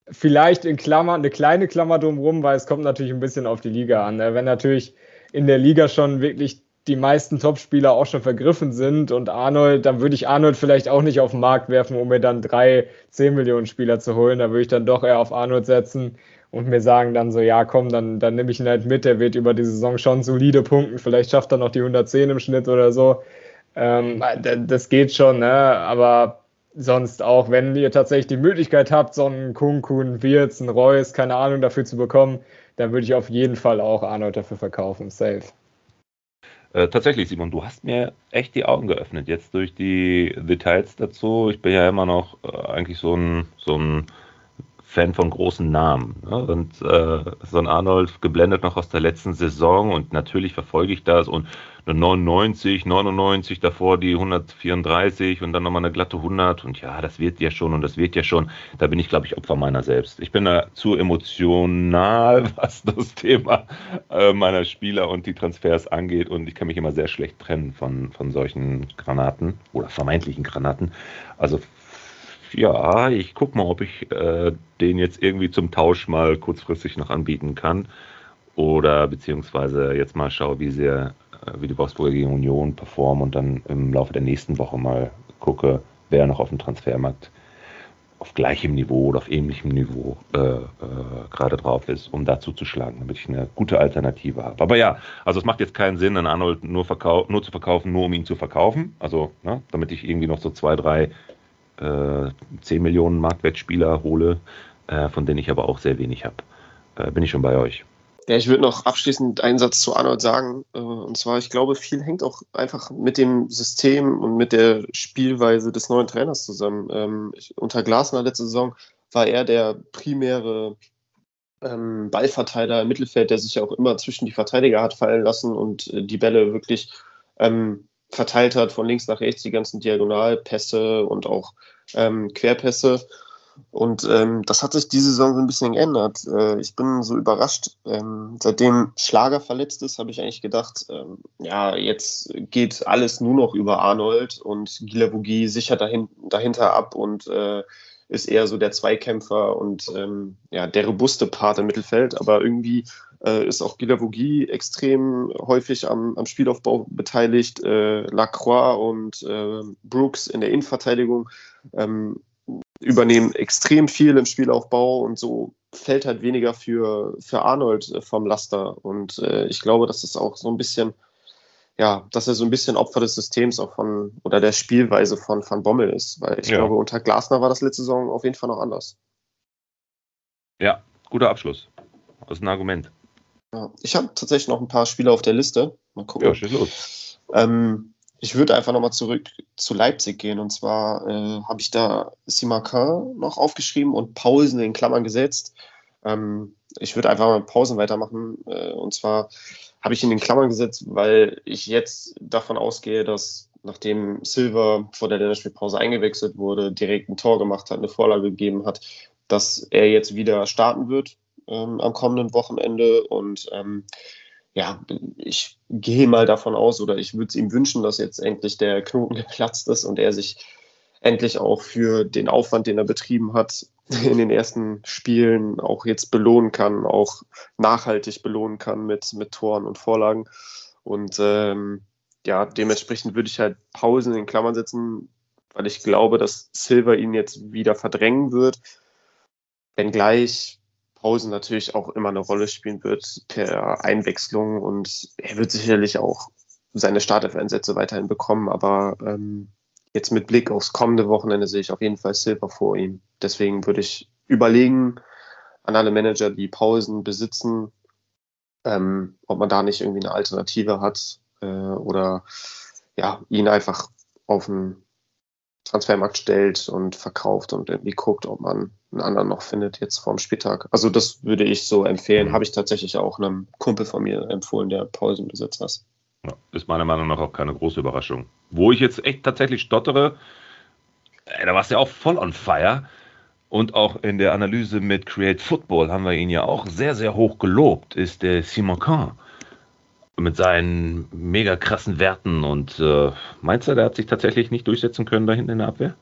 Vielleicht in Klammer, eine kleine Klammer drumherum, weil es kommt natürlich ein bisschen auf die Liga an. Ne? Wenn natürlich in der Liga schon wirklich die meisten Topspieler auch schon vergriffen sind und Arnold, dann würde ich Arnold vielleicht auch nicht auf den Markt werfen, um mir dann drei 10 Millionen Spieler zu holen. Da würde ich dann doch eher auf Arnold setzen und mir sagen dann so, ja komm, dann, dann nehme ich ihn halt mit, der wird über die Saison schon solide punkten, vielleicht schafft er noch die 110 im Schnitt oder so. Ähm, das geht schon, ne? aber sonst auch, wenn ihr tatsächlich die Möglichkeit habt, so einen Kunkun, Wirtz, einen Reus, keine Ahnung, dafür zu bekommen, dann würde ich auf jeden Fall auch Arnold dafür verkaufen, safe. Äh, tatsächlich, Simon, du hast mir echt die Augen geöffnet, jetzt durch die Details dazu. Ich bin ja immer noch äh, eigentlich so ein, so ein Fan von großen Namen. Ne? Und äh, so ein Arnold geblendet noch aus der letzten Saison und natürlich verfolge ich das und eine 99, 99, davor die 134 und dann nochmal eine glatte 100 und ja, das wird ja schon und das wird ja schon. Da bin ich, glaube ich, Opfer meiner selbst. Ich bin da zu emotional, was das Thema äh, meiner Spieler und die Transfers angeht und ich kann mich immer sehr schlecht trennen von, von solchen Granaten oder vermeintlichen Granaten. Also ja, ich gucke mal, ob ich äh, den jetzt irgendwie zum Tausch mal kurzfristig noch anbieten kann. Oder beziehungsweise jetzt mal schaue, wie, sehr, äh, wie die Wolfsburger gegen Union performen und dann im Laufe der nächsten Woche mal gucke, wer noch auf dem Transfermarkt auf gleichem Niveau oder auf ähnlichem Niveau äh, äh, gerade drauf ist, um da zuzuschlagen, damit ich eine gute Alternative habe. Aber ja, also es macht jetzt keinen Sinn, einen Arnold nur, nur zu verkaufen, nur um ihn zu verkaufen. Also, ne, damit ich irgendwie noch so zwei, drei äh, 10 Millionen Marktwertspieler hole, äh, von denen ich aber auch sehr wenig habe. Äh, bin ich schon bei euch. Ja, ich würde noch abschließend einen Satz zu Arnold sagen. Äh, und zwar, ich glaube, viel hängt auch einfach mit dem System und mit der Spielweise des neuen Trainers zusammen. Ähm, ich, unter Glasner letzte Saison war er der primäre ähm, Ballverteiler im Mittelfeld, der sich ja auch immer zwischen die Verteidiger hat fallen lassen und äh, die Bälle wirklich ähm, verteilt hat, von links nach rechts, die ganzen Diagonalpässe und auch ähm, Querpässe. Und ähm, das hat sich diese Saison so ein bisschen geändert. Äh, ich bin so überrascht. Ähm, seitdem Schlager verletzt ist, habe ich eigentlich gedacht, ähm, ja, jetzt geht alles nur noch über Arnold und Gilavogi sichert dahin, dahinter ab und äh, ist eher so der Zweikämpfer und ähm, ja, der robuste Part im Mittelfeld. Aber irgendwie äh, ist auch Gilavogi extrem häufig am, am Spielaufbau beteiligt. Äh, Lacroix und äh, Brooks in der Innenverteidigung ähm, übernehmen extrem viel im Spielaufbau und so fällt halt weniger für, für Arnold äh, vom Laster. Und äh, ich glaube, dass das auch so ein bisschen, ja, dass er so ein bisschen Opfer des Systems auch von oder der Spielweise von Van Bommel ist. Weil ich ja. glaube, unter Glasner war das letzte Saison auf jeden Fall noch anders. Ja, guter Abschluss. Das ist ein Argument. Ja, ich habe tatsächlich noch ein paar Spiele auf der Liste. Mal gucken. Ja, schieß los. Ähm, ich würde einfach nochmal zurück zu Leipzig gehen. Und zwar äh, habe ich da Simakin noch aufgeschrieben und Pausen in Klammern gesetzt. Ähm, ich würde einfach mal mit Pausen weitermachen. Äh, und zwar habe ich in den Klammern gesetzt, weil ich jetzt davon ausgehe, dass nachdem Silver vor der Länderspielpause eingewechselt wurde, direkt ein Tor gemacht hat, eine Vorlage gegeben hat, dass er jetzt wieder starten wird ähm, am kommenden Wochenende. Und ähm, ja, ich gehe mal davon aus oder ich würde es ihm wünschen, dass jetzt endlich der Knoten geplatzt ist und er sich endlich auch für den Aufwand, den er betrieben hat, in den ersten Spielen auch jetzt belohnen kann, auch nachhaltig belohnen kann mit, mit Toren und Vorlagen. Und ähm, ja, dementsprechend würde ich halt Pausen in Klammern setzen, weil ich glaube, dass Silver ihn jetzt wieder verdrängen wird. Wenngleich Pausen natürlich auch immer eine Rolle spielen wird per Einwechslung und er wird sicherlich auch seine Startelf-Einsätze weiterhin bekommen, aber ähm, jetzt mit Blick aufs kommende Wochenende sehe ich auf jeden Fall Silver vor ihm. Deswegen würde ich überlegen an alle Manager, die Pausen besitzen, ähm, ob man da nicht irgendwie eine Alternative hat äh, oder ja, ihn einfach auf den Transfermarkt stellt und verkauft und irgendwie guckt, ob man einen anderen noch findet jetzt vorm Spieltag. Also das würde ich so empfehlen. Mhm. Habe ich tatsächlich auch einem Kumpel von mir empfohlen, der Pausenbesitzer ist. Ja, ist meiner Meinung nach auch keine große Überraschung. Wo ich jetzt echt tatsächlich stottere, ey, da warst du ja auch voll on fire. Und auch in der Analyse mit Create Football haben wir ihn ja auch sehr, sehr hoch gelobt, ist der Simon Kahn mit seinen mega krassen Werten. Und äh, meinst du, der hat sich tatsächlich nicht durchsetzen können da hinten in der Abwehr?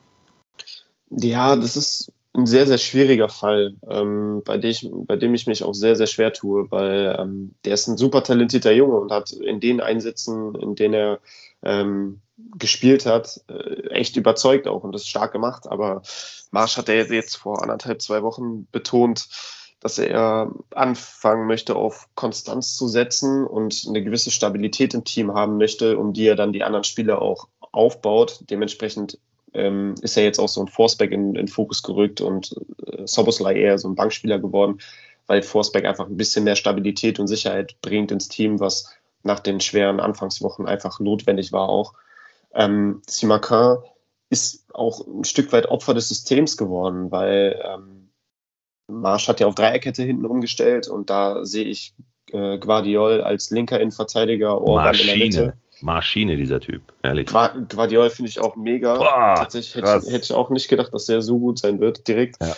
Ja, das ist ein sehr, sehr schwieriger Fall, ähm, bei, dem ich, bei dem ich mich auch sehr, sehr schwer tue, weil ähm, der ist ein super talentierter Junge und hat in den Einsätzen, in denen er ähm, gespielt hat, äh, echt überzeugt auch und das stark gemacht. Aber Marsch hat er jetzt vor anderthalb, zwei Wochen betont, dass er anfangen möchte, auf Konstanz zu setzen und eine gewisse Stabilität im Team haben möchte, um die er dann die anderen Spieler auch aufbaut. Dementsprechend ähm, ist er jetzt auch so ein Forceback in, in Fokus gerückt und äh, Soboslai eher so ein Bankspieler geworden, weil Forceback einfach ein bisschen mehr Stabilität und Sicherheit bringt ins Team, was nach den schweren Anfangswochen einfach notwendig war auch. Ähm, Simakin ist auch ein Stück weit Opfer des Systems geworden, weil ähm, Marsch hat ja auf Dreierkette hinten umgestellt und da sehe ich äh, Guardiol als linker Innenverteidiger, Orban in der Mitte. Maschine, dieser Typ, ehrlich. Guardiol finde ich auch mega. Boah, Tatsächlich hätte, hätte, ich auch nicht gedacht, dass der so gut sein wird, direkt. Ja.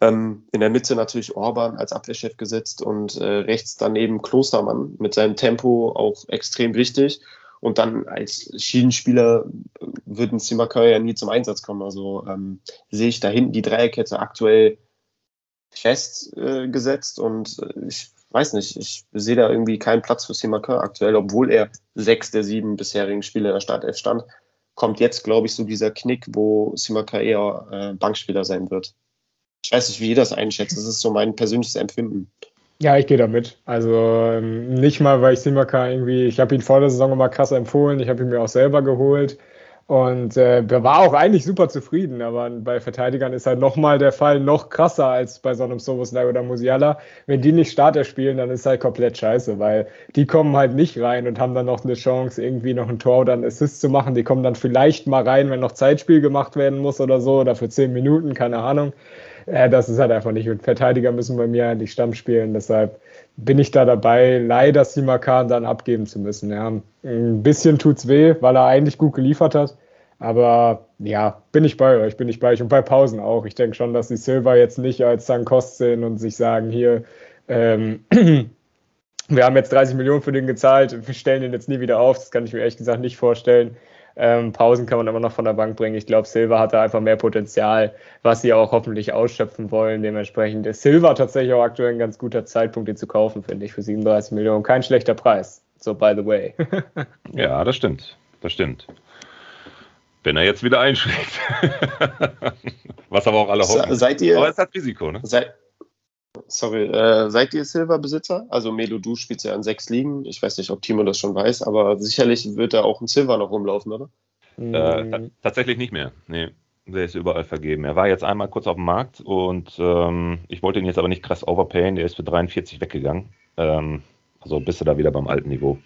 Ähm, in der Mitte natürlich Orban als Abwehrchef gesetzt und äh, rechts daneben Klostermann mit seinem Tempo auch extrem wichtig. Und dann als Schienenspieler würden Simakar ja nie zum Einsatz kommen. Also ähm, sehe ich da hinten die Dreierkette aktuell festgesetzt und äh, ich weiß nicht, ich sehe da irgendwie keinen Platz für Simakar aktuell, obwohl er sechs der sieben bisherigen Spiele in der Startelf stand. Kommt jetzt, glaube ich, so dieser Knick, wo Simakar eher äh, Bankspieler sein wird. Ich weiß nicht, wie ihr das einschätzt. Das ist so mein persönliches Empfinden. Ja, ich gehe damit. Also ähm, nicht mal, weil ich Simaka irgendwie, ich habe ihn vor der Saison immer krass empfohlen, ich habe ihn mir auch selber geholt und äh, war auch eigentlich super zufrieden, aber bei Verteidigern ist halt nochmal der Fall noch krasser als bei so einem Soboslai oder Musiala. Wenn die nicht Starter spielen, dann ist halt komplett scheiße, weil die kommen halt nicht rein und haben dann noch eine Chance, irgendwie noch ein Tor oder einen Assist zu machen. Die kommen dann vielleicht mal rein, wenn noch Zeitspiel gemacht werden muss oder so oder für zehn Minuten, keine Ahnung. Äh, das ist halt einfach nicht. Und Verteidiger müssen bei mir eigentlich Stamm spielen. Deshalb bin ich da dabei, leider Simakan dann abgeben zu müssen. Ja. Ein bisschen tut's weh, weil er eigentlich gut geliefert hat. Aber ja, bin ich bei euch, bin ich bei euch und bei Pausen auch. Ich denke schon, dass die Silver jetzt nicht als Sankost sehen und sich sagen, hier, ähm, wir haben jetzt 30 Millionen für den gezahlt, wir stellen den jetzt nie wieder auf. Das kann ich mir ehrlich gesagt nicht vorstellen. Ähm, Pausen kann man immer noch von der Bank bringen. Ich glaube, Silva hat da einfach mehr Potenzial, was sie auch hoffentlich ausschöpfen wollen. Dementsprechend ist Silva tatsächlich auch aktuell ein ganz guter Zeitpunkt, ihn zu kaufen, finde ich, für 37 Millionen. Kein schlechter Preis. So, by the way. ja, das stimmt. Das stimmt. Wenn er jetzt wieder einschlägt. was aber auch alle hoffen. Seid ihr, aber es hat Risiko, ne? Seid, Sorry, äh, seid ihr Silver-Besitzer? Also Melo, du spielst ja an sechs Ligen. Ich weiß nicht, ob Timo das schon weiß, aber sicherlich wird da auch ein Silver noch rumlaufen, oder? Äh, tatsächlich nicht mehr. Nee, der ist überall vergeben. Er war jetzt einmal kurz auf dem Markt und ähm, ich wollte ihn jetzt aber nicht krass overpayen. Der ist für 43 weggegangen. Ähm, also bist du da wieder beim alten Niveau.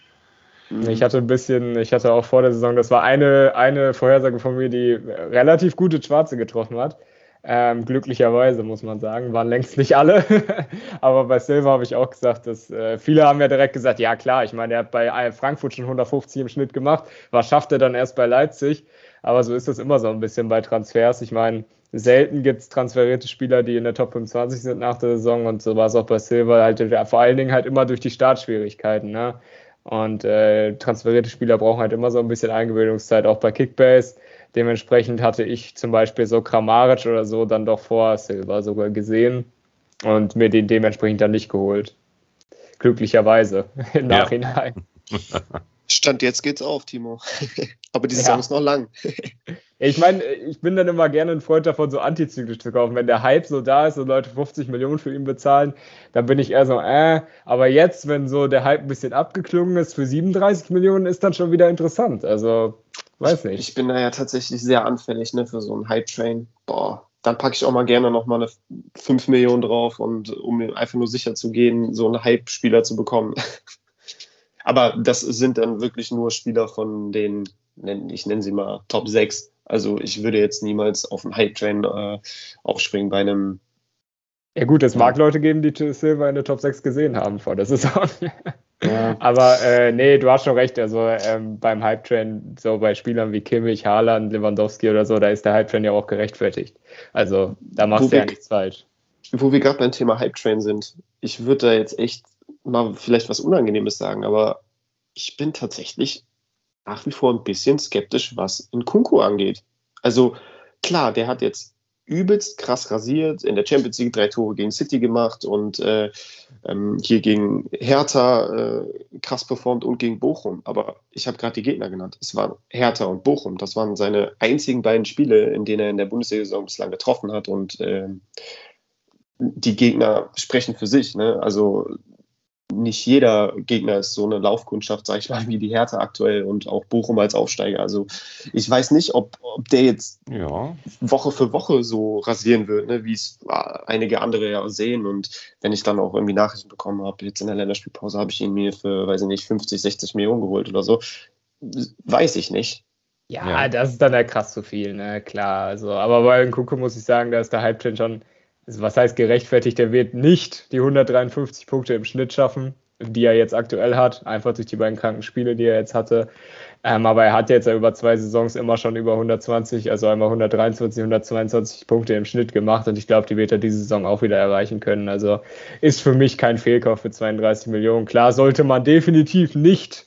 Ich hatte ein bisschen, ich hatte auch vor der Saison, das war eine, eine Vorhersage von mir, die relativ gute Schwarze getroffen hat. Ähm, glücklicherweise muss man sagen, waren längst nicht alle. Aber bei Silva habe ich auch gesagt, dass äh, viele haben ja direkt gesagt, ja klar, ich meine, er hat bei Frankfurt schon 150 im Schnitt gemacht. Was schafft er dann erst bei Leipzig? Aber so ist das immer so ein bisschen bei Transfers. Ich meine, selten gibt es transferierte Spieler, die in der Top 25 sind nach der Saison und so war es auch bei Silva halt vor allen Dingen halt immer durch die Startschwierigkeiten. Ne? Und äh, transferierte Spieler brauchen halt immer so ein bisschen Eingewöhnungszeit, auch bei Kickbase. Dementsprechend hatte ich zum Beispiel so Kramaric oder so dann doch vor Silva sogar gesehen und mir den dementsprechend dann nicht geholt. Glücklicherweise im ja. Nachhinein. Stand jetzt geht's auf, Timo. Aber die Saison ja. ist noch lang. ich meine, ich bin dann immer gerne ein Freund davon, so antizyklisch zu kaufen. Wenn der Hype so da ist und Leute 50 Millionen für ihn bezahlen, dann bin ich eher so, äh. Aber jetzt, wenn so der Hype ein bisschen abgeklungen ist, für 37 Millionen ist dann schon wieder interessant. Also Weiß nicht. Ich bin da ja tatsächlich sehr anfällig ne, für so einen Hype-Train. Boah, dann packe ich auch mal gerne nochmal eine 5 Millionen drauf und um einfach nur sicher zu gehen, so einen Hype-Spieler zu bekommen. Aber das sind dann wirklich nur Spieler von den, ich nenne sie mal Top 6. Also ich würde jetzt niemals auf einen Hype-Train äh, aufspringen bei einem. Ja gut, es mag Leute geben, die Silver in der Top 6 gesehen haben vor der Saison. Ja. Aber äh, nee, du hast schon recht. Also ähm, beim Hype-Train, so bei Spielern wie Kimmich, Haaland, Lewandowski oder so, da ist der Hype-Train ja auch gerechtfertigt. Also da machst du ja nichts falsch. Wo wir gerade beim Thema Hype-Train sind, ich würde da jetzt echt mal vielleicht was Unangenehmes sagen, aber ich bin tatsächlich nach wie vor ein bisschen skeptisch, was in Kunku angeht. Also klar, der hat jetzt übelst krass rasiert, in der Champions League drei Tore gegen City gemacht und äh, ähm, hier gegen Hertha äh, krass performt und gegen Bochum. Aber ich habe gerade die Gegner genannt. Es waren Hertha und Bochum. Das waren seine einzigen beiden Spiele, in denen er in der Bundesliga-Saison bislang getroffen hat. Und äh, die Gegner sprechen für sich. Ne? Also nicht jeder Gegner ist so eine Laufkundschaft, sag ich mal, wie die Hertha aktuell und auch Bochum als Aufsteiger. Also ich weiß nicht, ob, ob der jetzt ja. Woche für Woche so rasieren wird, ne, wie es einige andere ja sehen. Und wenn ich dann auch irgendwie Nachrichten bekommen habe, jetzt in der Länderspielpause habe ich ihn mir für, weiß ich nicht, 50, 60 Millionen geholt oder so, weiß ich nicht. Ja, ja. das ist dann ja krass zu viel, ne, klar. Also, aber bei Nkuku muss ich sagen, da ist der Hype-Train schon was heißt gerechtfertigt, der wird nicht die 153 Punkte im Schnitt schaffen, die er jetzt aktuell hat, einfach durch die beiden kranken Spiele, die er jetzt hatte. Ähm, aber er hat jetzt ja über zwei Saisons immer schon über 120, also einmal 123, 122 Punkte im Schnitt gemacht und ich glaube, die wird er diese Saison auch wieder erreichen können. Also ist für mich kein Fehlkauf für 32 Millionen. Klar sollte man definitiv nicht,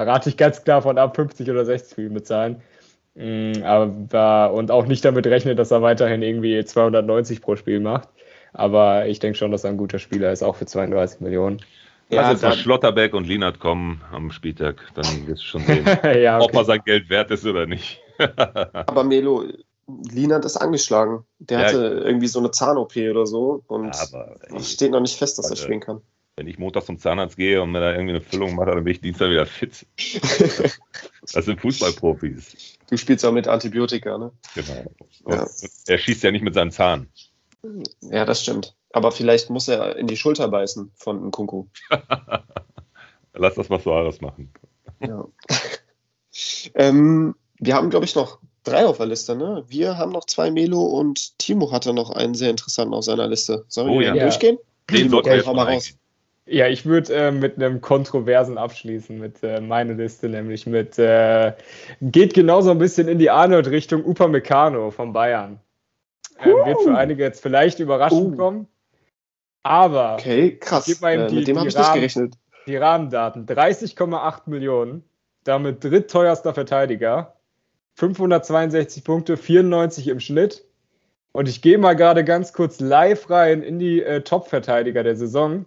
rate ich ganz klar von ab 50 oder 60 Millionen bezahlen. Mm, aber, und auch nicht damit rechnet, dass er weiterhin irgendwie 290 pro Spiel macht. Aber ich denke schon, dass er ein guter Spieler ist, auch für 32 Millionen. Ja, Lass jetzt mal Schlotterbeck und Linert kommen am Spieltag, dann wirst du schon sehen, ja, okay. ob er sein Geld wert ist oder nicht. aber Melo, Linert ist angeschlagen. Der ja, hatte irgendwie so eine Zahn-OP oder so und es steht noch nicht fest, dass er spielen kann. Wenn ich Montag zum Zahnarzt gehe und mir da irgendwie eine Füllung mache, dann bin ich Dienstag wieder fit. das sind Fußballprofis. Du spielst auch mit Antibiotika, ne? Genau. Ja. Er schießt ja nicht mit seinem Zahn. Ja, das stimmt. Aber vielleicht muss er in die Schulter beißen von Kunku. Lass das mal Suarez machen. Ja. ähm, wir haben, glaube ich, noch drei auf der Liste. Ne? Wir haben noch zwei Melo und Timo hatte noch einen sehr interessanten auf seiner Liste. Sollen wir oh, ja. durchgehen? Den sollten wir jetzt mal raus. Ja, ich würde äh, mit einem kontroversen abschließen, mit äh, meiner Liste, nämlich mit, äh, geht genauso ein bisschen in die Arnold-Richtung Upamecano von Bayern. Uh. wird für einige jetzt vielleicht überraschend uh. kommen, aber okay, krass. Gib mal äh, die, mit dem habe ich nicht gerechnet. Die Rahmendaten, 30,8 Millionen, damit drittteuerster Verteidiger, 562 Punkte, 94 im Schnitt. Und ich gehe mal gerade ganz kurz live rein in die äh, Top-Verteidiger der Saison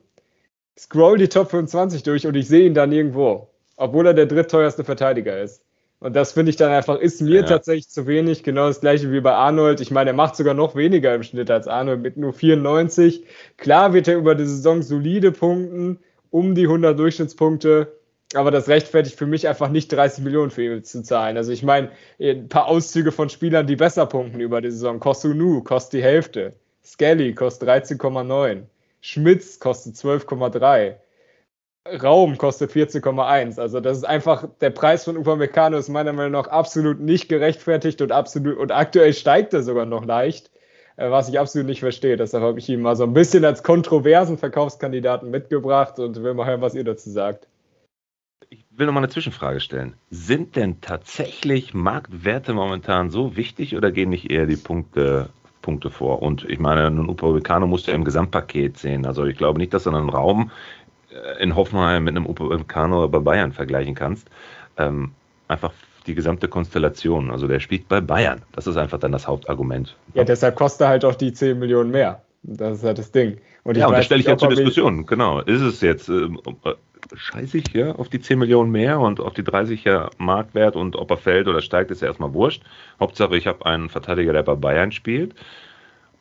scroll die Top 25 durch und ich sehe ihn da nirgendwo, obwohl er der drittteuerste Verteidiger ist. Und das finde ich dann einfach, ist mir ja. tatsächlich zu wenig. Genau das gleiche wie bei Arnold. Ich meine, er macht sogar noch weniger im Schnitt als Arnold mit nur 94. Klar wird er über die Saison solide punkten, um die 100 Durchschnittspunkte. Aber das rechtfertigt für mich einfach nicht 30 Millionen für ihn zu zahlen. Also ich meine, ein paar Auszüge von Spielern, die besser punkten über die Saison. Kosunu kostet die Hälfte. Skelly kostet 13,9. Schmitz kostet 12,3. Raum kostet 14,1. Also das ist einfach, der Preis von Upamecano ist meiner Meinung nach absolut nicht gerechtfertigt und absolut, und aktuell steigt er sogar noch leicht, äh, was ich absolut nicht verstehe. Deshalb habe ich ihn mal so ein bisschen als kontroversen Verkaufskandidaten mitgebracht und will mal hören, was ihr dazu sagt. Ich will noch mal eine Zwischenfrage stellen. Sind denn tatsächlich Marktwerte momentan so wichtig oder gehen nicht eher die Punkte Punkte vor. Und ich meine, ein Upamecano musst du ja im Gesamtpaket sehen. Also ich glaube nicht, dass du einen Raum äh, in Hoffenheim mit einem Upamecano bei Bayern vergleichen kannst. Ähm, einfach die gesamte Konstellation. Also der spielt bei Bayern. Das ist einfach dann das Hauptargument. Ja, deshalb kostet er halt auch die 10 Millionen mehr. Das ist halt das Ding. Und ja, und das stelle ich ja zur Diskussion. Genau. Ist es jetzt, äh, scheiße ich ja auf die 10 Millionen mehr und auf die 30er Marktwert und ob er fällt oder steigt, ist ja erstmal wurscht. Hauptsache, ich habe einen Verteidiger, der bei Bayern spielt.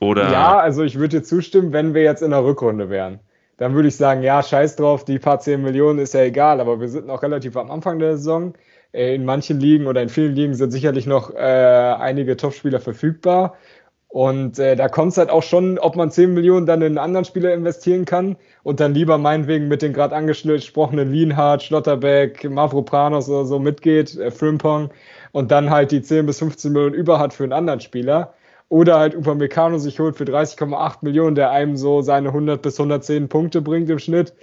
Oder ja, also ich würde dir zustimmen, wenn wir jetzt in der Rückrunde wären. Dann würde ich sagen, ja, scheiß drauf, die paar 10 Millionen ist ja egal, aber wir sind noch relativ am Anfang der Saison. Äh, in manchen Ligen oder in vielen Ligen sind sicherlich noch äh, einige Topspieler verfügbar. Und äh, da kommt es halt auch schon, ob man 10 Millionen dann in einen anderen Spieler investieren kann und dann lieber meinetwegen mit den gerade angesprochenen Lienhardt, Schlotterbeck, Mavropranos oder so mitgeht, äh, Frimpong und dann halt die 10 bis 15 Millionen über hat für einen anderen Spieler. Oder halt Upamecano sich holt für 30,8 Millionen, der einem so seine 100 bis 110 Punkte bringt im Schnitt.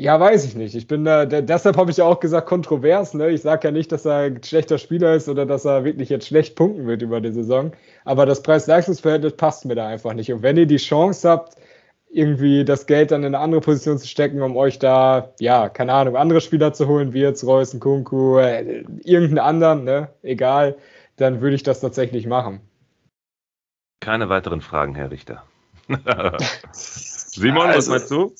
Ja, weiß ich nicht. Ich bin da, deshalb habe ich ja auch gesagt, kontrovers. Ne? Ich sage ja nicht, dass er ein schlechter Spieler ist oder dass er wirklich jetzt schlecht punkten wird über die Saison. Aber das Preis-Leistungsverhältnis passt mir da einfach nicht. Und wenn ihr die Chance habt, irgendwie das Geld dann in eine andere Position zu stecken, um euch da, ja, keine Ahnung, andere Spieler zu holen, wie jetzt Reus, Kunku, äh, irgendeinen anderen, ne, egal, dann würde ich das tatsächlich machen. Keine weiteren Fragen, Herr Richter. Simon, also, was meinst du?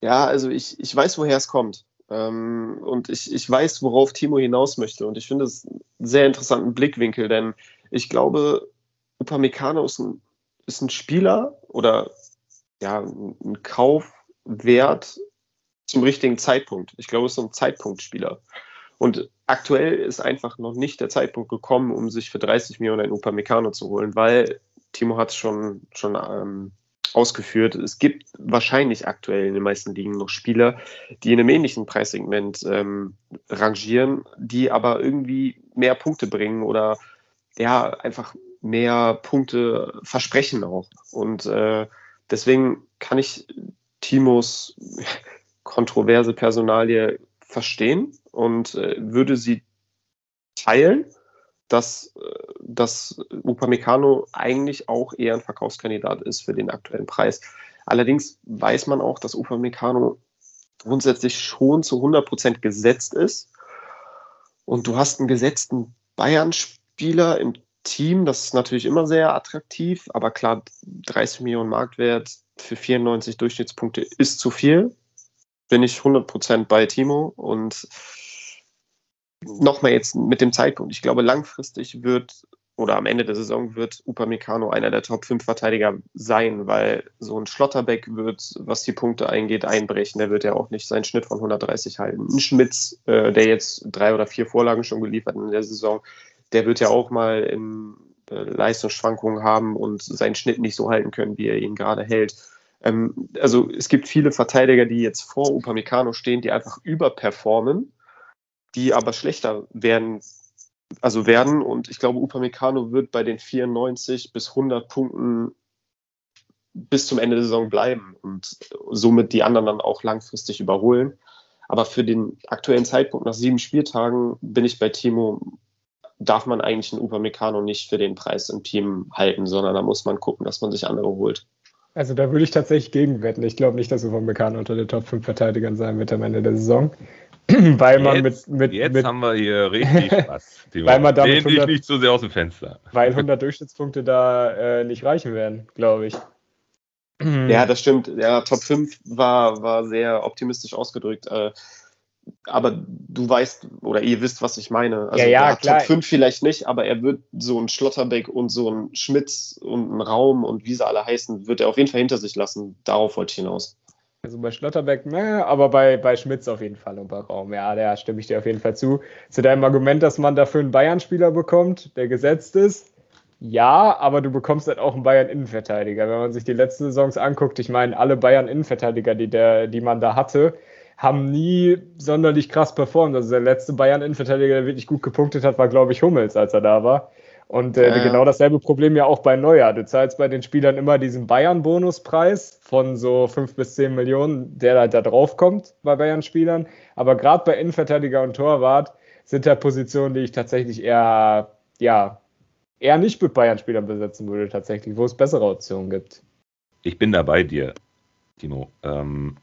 Ja, also ich, ich weiß, woher es kommt. Ähm, und ich, ich weiß, worauf Timo hinaus möchte. Und ich finde es einen sehr interessanten Blickwinkel, denn ich glaube, Upamecano ist ein, ist ein Spieler oder ja, ein Kaufwert, zum richtigen Zeitpunkt. Ich glaube, es ist ein Zeitpunktspieler. Und aktuell ist einfach noch nicht der Zeitpunkt gekommen, um sich für 30 Millionen ein Upamecano zu holen, weil Timo hat es schon, schon ähm, ausgeführt. Es gibt wahrscheinlich aktuell in den meisten Ligen noch Spieler, die in einem ähnlichen Preissegment ähm, rangieren, die aber irgendwie mehr Punkte bringen oder ja, einfach mehr Punkte versprechen auch. Und äh, deswegen kann ich Timos kontroverse Personalie verstehen und äh, würde sie teilen, dass, äh, dass Upamecano eigentlich auch eher ein Verkaufskandidat ist für den aktuellen Preis. Allerdings weiß man auch, dass Upamecano grundsätzlich schon zu 100% gesetzt ist. Und du hast einen gesetzten Bayern-Spieler im Team, das ist natürlich immer sehr attraktiv, aber klar, 30 Millionen Marktwert für 94 Durchschnittspunkte ist zu viel. Bin ich 100% bei Timo und nochmal jetzt mit dem Zeitpunkt. Ich glaube, langfristig wird oder am Ende der Saison wird Upamecano einer der Top 5 Verteidiger sein, weil so ein Schlotterbeck wird, was die Punkte eingeht, einbrechen. Der wird ja auch nicht seinen Schnitt von 130 halten. Ein Schmitz, äh, der jetzt drei oder vier Vorlagen schon geliefert in der Saison, der wird ja auch mal in äh, Leistungsschwankungen haben und seinen Schnitt nicht so halten können, wie er ihn gerade hält. Ähm, also es gibt viele Verteidiger, die jetzt vor Upamecano stehen, die einfach überperformen, die aber schlechter werden, also werden. Und ich glaube, Upamecano wird bei den 94 bis 100 Punkten bis zum Ende der Saison bleiben und somit die anderen dann auch langfristig überholen. Aber für den aktuellen Zeitpunkt nach sieben Spieltagen bin ich bei Timo darf man eigentlich einen Upamecano nicht für den Preis im Team halten, sondern da muss man gucken, dass man sich andere holt. Also da würde ich tatsächlich gegenwetten. Ich glaube nicht, dass Upamecano unter den Top 5 Verteidigern sein wird am Ende der Saison. weil man jetzt, mit, mit, jetzt mit, haben wir hier richtig Spaß. weil man damit 100, nicht so sehr aus dem Fenster. Weil 100 Durchschnittspunkte da äh, nicht reichen werden, glaube ich. Ja, das stimmt. Ja, Top 5 war, war sehr optimistisch ausgedrückt. Äh, aber du weißt oder ihr wisst, was ich meine. Also ja, ja, klar. Top 5 vielleicht nicht, aber er wird so ein Schlotterbeck und so ein Schmitz und ein Raum und wie sie alle heißen, wird er auf jeden Fall hinter sich lassen. Darauf wollte ich hinaus. Also bei Schlotterbeck, ne, aber bei, bei Schmitz auf jeden Fall und bei Raum. Ja, da stimme ich dir auf jeden Fall zu. Zu deinem Argument, dass man dafür einen Bayern-Spieler bekommt, der gesetzt ist. Ja, aber du bekommst halt auch einen Bayern-Innenverteidiger. Wenn man sich die letzten Saisons anguckt, ich meine, alle Bayern-Innenverteidiger, die, die man da hatte, haben nie sonderlich krass performt. Also der letzte Bayern-Innenverteidiger, der wirklich gut gepunktet hat, war, glaube ich, Hummels, als er da war. Und äh, ja. genau dasselbe Problem ja auch bei Neuer. Du zahlst bei den Spielern immer diesen Bayern-Bonuspreis von so 5 bis 10 Millionen, der halt da drauf kommt bei Bayern-Spielern. Aber gerade bei Innenverteidiger und Torwart sind da Positionen, die ich tatsächlich eher, ja, eher nicht mit Bayern-Spielern besetzen würde, tatsächlich, wo es bessere Optionen gibt. Ich bin da bei dir, Timo. Ähm,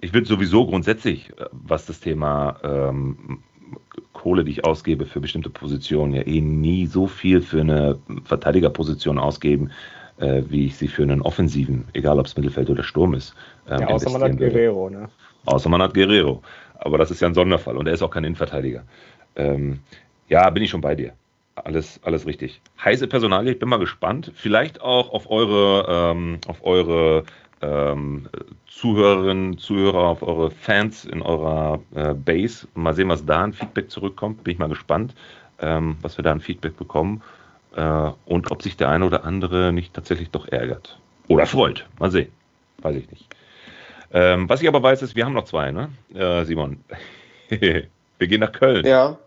ich würde sowieso grundsätzlich, äh, was das Thema ähm, Kohle, die ich ausgebe für bestimmte Positionen, ja eh nie so viel für eine Verteidigerposition ausgeben, äh, wie ich sie für einen Offensiven, egal ob es Mittelfeld oder Sturm ist. Ähm, ja, außer man hat Guerrero, ne? Außer man hat Guerrero. Aber das ist ja ein Sonderfall und er ist auch kein Innenverteidiger. Ähm, ja, bin ich schon bei dir. Alles, alles richtig. Heiße Personalie, ich bin mal gespannt. Vielleicht auch auf eure, ähm, auf eure ähm, Zuhörerinnen, Zuhörer, auf eure Fans in eurer äh, Base. Mal sehen, was da an Feedback zurückkommt. Bin ich mal gespannt, ähm, was wir da an Feedback bekommen äh, und ob sich der eine oder andere nicht tatsächlich doch ärgert. Oder freut. Mal sehen. Weiß ich nicht. Ähm, was ich aber weiß, ist, wir haben noch zwei, ne? Äh, Simon. wir gehen nach Köln. Ja,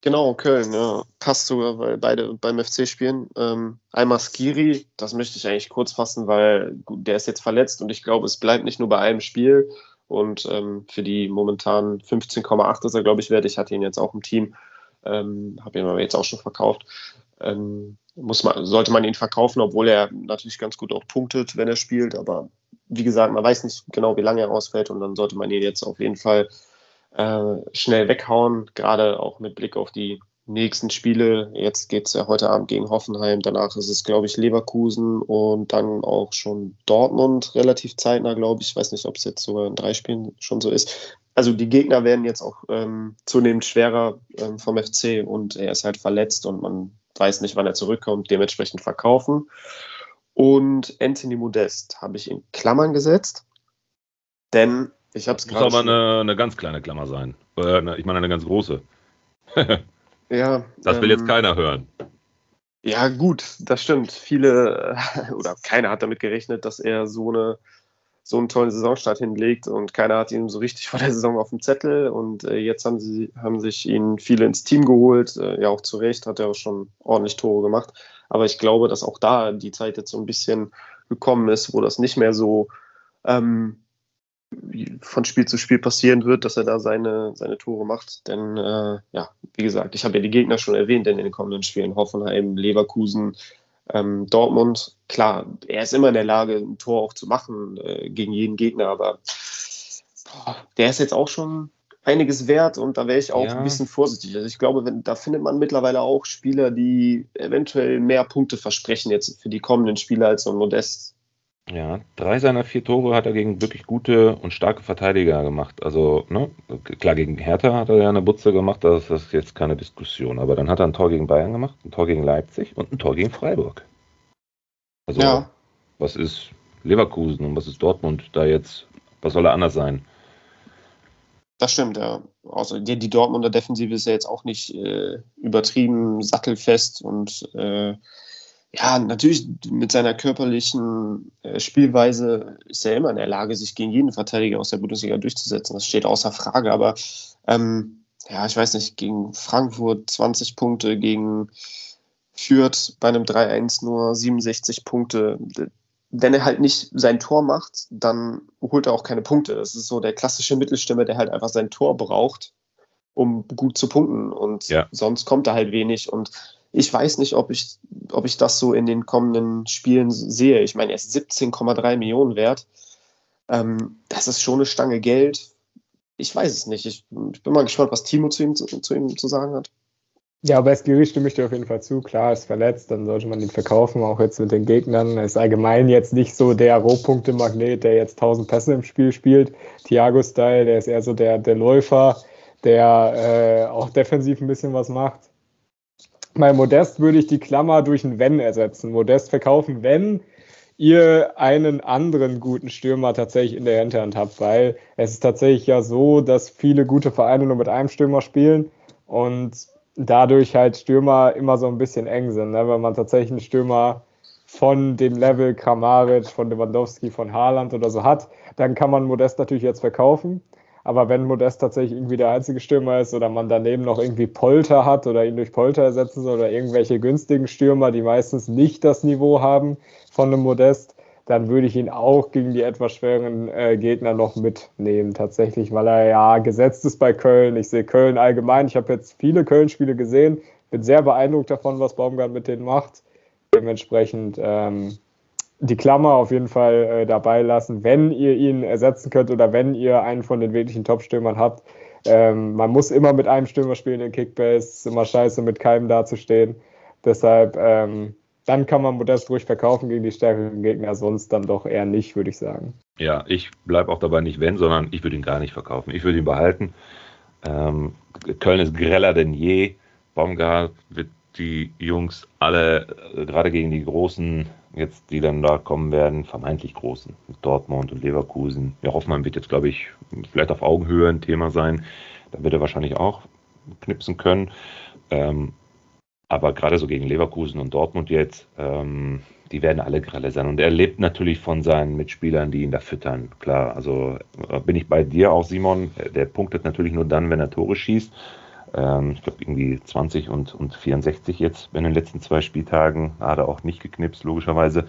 Genau, Köln, ja. Passt sogar, weil beide beim FC spielen. Ähm, einmal Skiri, das möchte ich eigentlich kurz fassen, weil der ist jetzt verletzt und ich glaube, es bleibt nicht nur bei einem Spiel. Und ähm, für die momentan 15,8 ist er, glaube ich, wert. Ich hatte ihn jetzt auch im Team, ähm, habe ihn aber jetzt auch schon verkauft. Ähm, muss man, sollte man ihn verkaufen, obwohl er natürlich ganz gut auch punktet, wenn er spielt. Aber wie gesagt, man weiß nicht genau, wie lange er ausfällt und dann sollte man ihn jetzt auf jeden Fall äh, schnell weghauen, gerade auch mit Blick auf die nächsten Spiele. Jetzt geht es ja heute Abend gegen Hoffenheim, danach ist es, glaube ich, Leverkusen und dann auch schon Dortmund relativ zeitnah, glaube ich. Ich weiß nicht, ob es jetzt sogar in drei Spielen schon so ist. Also die Gegner werden jetzt auch ähm, zunehmend schwerer ähm, vom FC und er ist halt verletzt und man weiß nicht, wann er zurückkommt, dementsprechend verkaufen. Und Anthony Modest habe ich in Klammern gesetzt, denn Ich habe es gerade. Muss aber eine, eine, ganz kleine Klammer sein. Äh, ich meine eine ganz große. ja. Das will ähm, jetzt keiner hören. Ja, gut, das stimmt. Viele oder keiner hat damit gerechnet, dass er so eine so einen tollen Saisonstart hinlegt und keiner hat ihn so richtig vor der Saison auf dem Zettel und äh, jetzt haben sie haben sich ihn viele ins Team geholt, äh, ja auch zu Recht, hat er auch schon ordentlich Tore gemacht, aber ich glaube, dass auch da die Zeit jetzt so ein bisschen gekommen ist, wo das nicht mehr so ähm, von Spiel zu Spiel passieren wird, dass er da seine, seine Tore macht. Denn äh, ja, wie gesagt, ich habe ja die Gegner schon erwähnt in den kommenden Spielen. Hoffenheim, Leverkusen, ähm, Dortmund, klar, er ist immer in der Lage, ein Tor auch zu machen äh, gegen jeden Gegner, aber boah, der ist jetzt auch schon einiges wert und da wäre ich auch ja. ein bisschen vorsichtig. Also ich glaube, wenn, da findet man mittlerweile auch Spieler, die eventuell mehr Punkte versprechen jetzt für die kommenden Spiele als so ein Modest. Ja, drei seiner vier Tore hat er gegen wirklich gute und starke Verteidiger gemacht. Also, ne, klar, gegen Hertha hat er ja eine Butze gemacht, das ist jetzt keine Diskussion. Aber dann hat er ein Tor gegen Bayern gemacht, ein Tor gegen Leipzig und ein Tor gegen Freiburg. Also, ja. was ist Leverkusen und was ist Dortmund da jetzt? Was soll er anders sein? Das stimmt, ja. Also die, die Dortmunder Defensive ist ja jetzt auch nicht äh, übertrieben sattelfest und äh, ja, natürlich mit seiner körperlichen äh, Spielweise ist er immer in der Lage, sich gegen jeden Verteidiger aus der Bundesliga durchzusetzen. Das steht außer Frage. Aber ähm, ja, ich weiß nicht, gegen Frankfurt 20 Punkte, gegen Fürth bei einem 3-1 nur 67 Punkte. Wenn er halt nicht sein Tor macht, dann holt er auch keine Punkte. Das ist so der klassische Mittelstimme, der halt einfach sein Tor braucht, um gut zu punkten. Und ja. sonst kommt er halt wenig. Und ich weiß nicht, ob ich, ob ich das so in den kommenden Spielen sehe. Ich meine, er ist 17,3 Millionen wert. Ähm, das ist schon eine Stange Geld. Ich weiß es nicht. Ich, ich bin mal gespannt, was Timo zu ihm zu, zu ihm zu sagen hat. Ja, bei Skiri stimme ich dir auf jeden Fall zu. Klar, ist verletzt, dann sollte man ihn verkaufen, auch jetzt mit den Gegnern. Er ist allgemein jetzt nicht so der Rohpunkte-Magnet, der jetzt 1000 Pässe im Spiel spielt. Thiago-Style, der ist eher so der, der Läufer, der äh, auch defensiv ein bisschen was macht. Bei Modest würde ich die Klammer durch ein Wenn ersetzen. Modest verkaufen, wenn ihr einen anderen guten Stürmer tatsächlich in der Hinterhand habt, weil es ist tatsächlich ja so, dass viele gute Vereine nur mit einem Stürmer spielen und dadurch halt Stürmer immer so ein bisschen eng sind. Ne? Wenn man tatsächlich einen Stürmer von dem Level Kramaric, von Lewandowski, von Haaland oder so hat, dann kann man Modest natürlich jetzt verkaufen. Aber wenn Modest tatsächlich irgendwie der einzige Stürmer ist oder man daneben noch irgendwie Polter hat oder ihn durch Polter ersetzen soll oder irgendwelche günstigen Stürmer, die meistens nicht das Niveau haben von einem Modest, dann würde ich ihn auch gegen die etwas schweren äh, Gegner noch mitnehmen, tatsächlich, weil er ja gesetzt ist bei Köln. Ich sehe Köln allgemein. Ich habe jetzt viele Köln-Spiele gesehen, bin sehr beeindruckt davon, was Baumgart mit denen macht. Dementsprechend ähm, die Klammer auf jeden Fall äh, dabei lassen, wenn ihr ihn ersetzen könnt oder wenn ihr einen von den wirklichen Top-Stürmern habt. Ähm, man muss immer mit einem Stürmer spielen in Kickbase, ist immer scheiße, mit keinem dazustehen. Deshalb, ähm, dann kann man Modest ruhig verkaufen gegen die stärkeren Gegner, sonst dann doch eher nicht, würde ich sagen. Ja, ich bleibe auch dabei nicht wenn, sondern ich würde ihn gar nicht verkaufen. Ich würde ihn behalten. Ähm, Köln ist greller denn je. Baumgart wird die Jungs alle, äh, gerade gegen die großen jetzt, die dann da kommen werden, vermeintlich großen, Dortmund und Leverkusen. Ja, Hoffmann wird jetzt, glaube ich, vielleicht auf Augenhöhe ein Thema sein. Da wird er wahrscheinlich auch knipsen können. Ähm, aber gerade so gegen Leverkusen und Dortmund jetzt, ähm, die werden alle Grelle sein. Und er lebt natürlich von seinen Mitspielern, die ihn da füttern. Klar, also äh, bin ich bei dir auch, Simon. Der punktet natürlich nur dann, wenn er Tore schießt. Ähm, ich glaube, irgendwie 20 und, und 64 jetzt in den letzten zwei Spieltagen. Hat er auch nicht geknipst, logischerweise.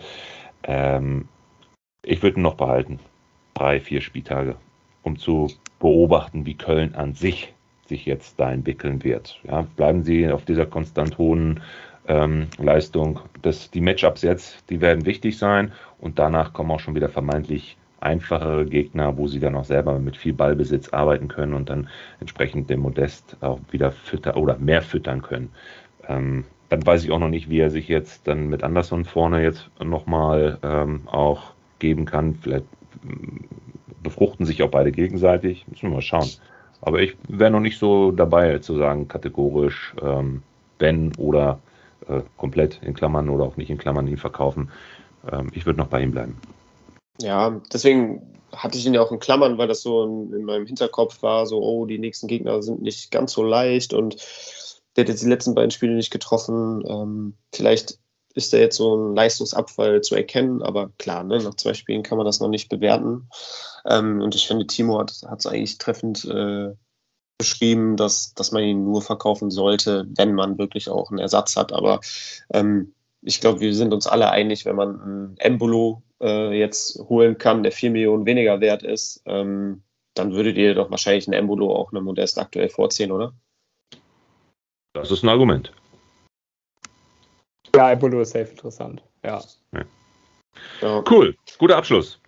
Ähm, ich würde ihn noch behalten. Drei, vier Spieltage, um zu beobachten, wie Köln an sich sich jetzt da entwickeln wird. Ja, bleiben sie auf dieser konstant hohen ähm, Leistung. Das, die Matchups jetzt, die werden wichtig sein und danach kommen auch schon wieder vermeintlich einfachere Gegner, wo sie dann auch selber mit viel Ballbesitz arbeiten können und dann entsprechend den Modest auch wieder füttern oder mehr füttern können. Ähm, dann weiß ich auch noch nicht, wie er sich jetzt dann mit Anderson vorne jetzt nochmal ähm, auch geben kann. Vielleicht mm, befruchten sich auch beide gegenseitig. Müssen wir mal schauen. Aber ich wäre noch nicht so dabei zu sagen, kategorisch, ähm, wenn oder äh, komplett in Klammern oder auch nicht in Klammern ihn verkaufen. Ähm, ich würde noch bei ihm bleiben. Ja, deswegen hatte ich ihn ja auch in Klammern, weil das so in, in, meinem Hinterkopf war, so, oh, die nächsten Gegner sind nicht ganz so leicht und der hat jetzt die letzten beiden Spiele nicht getroffen. Ähm, vielleicht ist da jetzt so ein Leistungsabfall zu erkennen, aber klar, ne, nach zwei Spielen kann man das noch nicht bewerten. Ähm, und ich finde, Timo hat es eigentlich treffend äh, beschrieben, dass, dass man ihn nur verkaufen sollte, wenn man wirklich auch einen Ersatz hat. Aber ähm, ich glaube, wir sind uns alle einig, wenn man einen Embolo äh, jetzt holen kann, der 4 Millionen weniger wert ist, ähm, dann würdet ihr doch wahrscheinlich einen Embolo auch einem Modest aktuell vorziehen, oder? Das ist ein Argument. Ja, Embolo ist safe interessant. Ja. ja. Cool, guter Abschluss.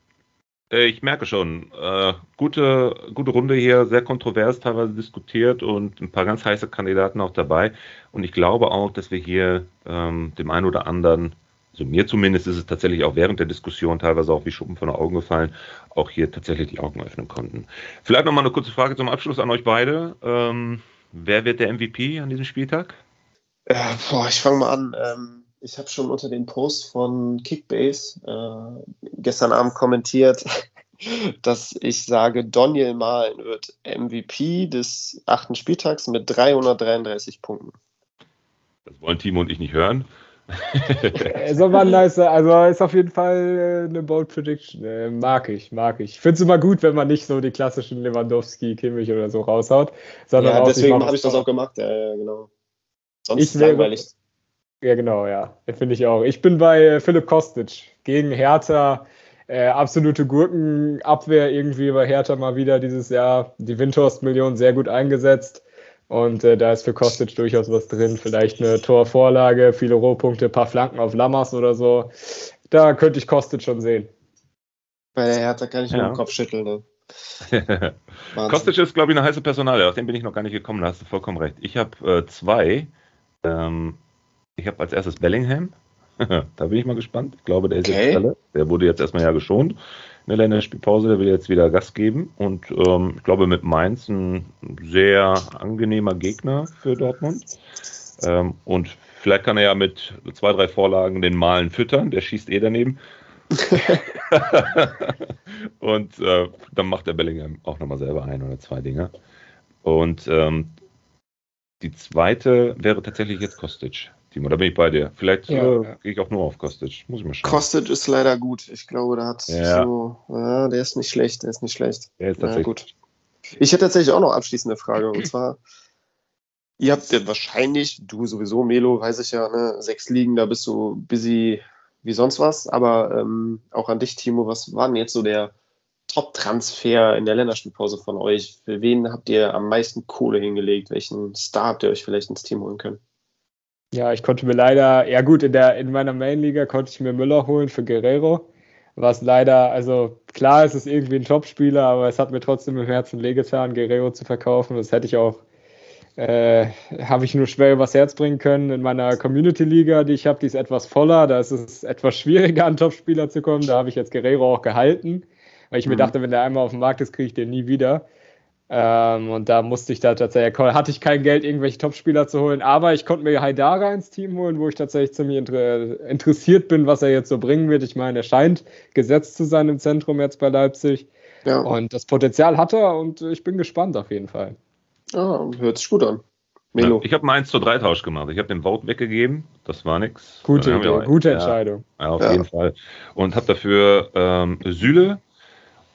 Äh, ich merke schon, äh, gute, gute Runde hier, sehr kontrovers teilweise diskutiert und ein paar ganz heiße Kandidaten auch dabei. Und ich glaube auch, dass wir hier ähm, dem einen oder anderen, also mir zumindest ist es tatsächlich auch während der Diskussion teilweise auch wie Schuppen von den Augen gefallen, auch hier tatsächlich die Augen öffnen konnten. Vielleicht nochmal eine kurze Frage zum Abschluss an euch beide. Ähm, wer wird der MVP an diesem Spieltag? Äh, boah, ich fange mal an. Ähm, ich habe schon unter den Post von Kickbase äh, gestern Abend kommentiert, dass ich sage, Daniel Mahlen wird MVP des achten Spieltags mit 333 Punkten. Das wollen Timo und ich nicht hören. Ist aber nice, also ist auf jeden Fall äh, eine Bold Prediction. Äh, mag ich, mag ich. Ich finde es immer gut, wenn man nicht so die klassischen Lewandowski, Kimmich oder so raushaut. Sondern ja, deswegen habe ich das auch gemacht, ja, genau. Sonst ich wäre, langweilig. Ja, genau, ja. Finde ich auch. Ich bin bei äh, Philipp Kostic gegen Hertha. Äh, absolute Gurkenabwehr irgendwie bei Hertha mal wieder dieses Jahr. Die Windhorst-Million sehr gut eingesetzt. Und äh, da ist für Kostic durchaus was drin. Vielleicht eine Torvorlage, viele Rohpunkte, ein paar Flanken auf Lammers oder so. Da könnte ich Kostic schon sehen. Bei der Hertha kann ich ja. nur den Kopf schütteln. Ne? Kostic ist, glaube ich, eine heiße Personalie. Auf den bin ich noch gar nicht gekommen. Da hast du vollkommen recht. Ich habe äh, zwei. Ähm, ich habe als erstes Bellingham. da bin ich mal gespannt. Ich glaube, der ist okay. jetzt alle. Der wurde jetzt erstmal ja geschont in der. Der will jetzt wieder Gas geben. Und ähm, ich glaube, mit Mainz ein sehr angenehmer Gegner für Dortmund. Ähm, und vielleicht kann er ja mit zwei, drei Vorlagen den Malen füttern. Der schießt eh daneben. und äh, dann macht der Bellingham auch nochmal selber ein oder zwei Dinge. Und ähm, die zweite wäre tatsächlich jetzt Kostic. Timo, da bin ich bei dir. Vielleicht ja, äh, ja. gehe ich auch nur auf Kostic. Muss ich mal schauen. Kostic ist leider gut. Ich glaube, der hat ja. so. Ja, der ist nicht schlecht. Der ist nicht schlecht. Der ist tatsächlich gut. Ich hätte tatsächlich auch noch abschließende Frage. Und zwar, ihr habt ja wahrscheinlich, du sowieso, Melo, weiß ich ja, ne, sechs Ligen, da bist du busy wie sonst was. Aber ähm, auch an dich, Timo, was war denn jetzt so der Top-Transfer in der Länderspielpause von euch? Für wen habt ihr am meisten Kohle hingelegt? Welchen Star habt ihr euch vielleicht ins Team holen können? Ja, ich konnte mir leider, ja gut, in, der, in meiner Main-Liga konnte ich mir Müller holen für Guerrero. Was leider, also klar, es ist irgendwie ein Topspieler, aber es hat mir trotzdem im Herzen wehgetan, Guerrero zu verkaufen. Das hätte ich auch, äh, habe ich nur schwer übers Herz bringen können. In meiner Community-Liga, die ich habe, die ist etwas voller. Da ist es etwas schwieriger, an Topspieler zu kommen. Da habe ich jetzt Guerrero auch gehalten, weil ich mhm. mir dachte, wenn der einmal auf dem Markt ist, kriege ich den nie wieder. Ähm, und da musste ich da tatsächlich, hatte ich kein Geld, irgendwelche Topspieler zu holen, aber ich konnte mir Haidara ins Team holen, wo ich tatsächlich ziemlich inter interessiert bin, was er jetzt so bringen wird. Ich meine, er scheint gesetzt zu sein im Zentrum jetzt bei Leipzig. Ja. Und das Potenzial hat er und ich bin gespannt auf jeden Fall. Ah, hört sich gut an. Melo. Ja, ich habe einen 1 zu 3 Tausch gemacht. Ich habe den Vote weggegeben. Das war nichts. Gute, Idee, gute Entscheidung. Ja, auf jeden Fall. Und habe dafür ähm, Süle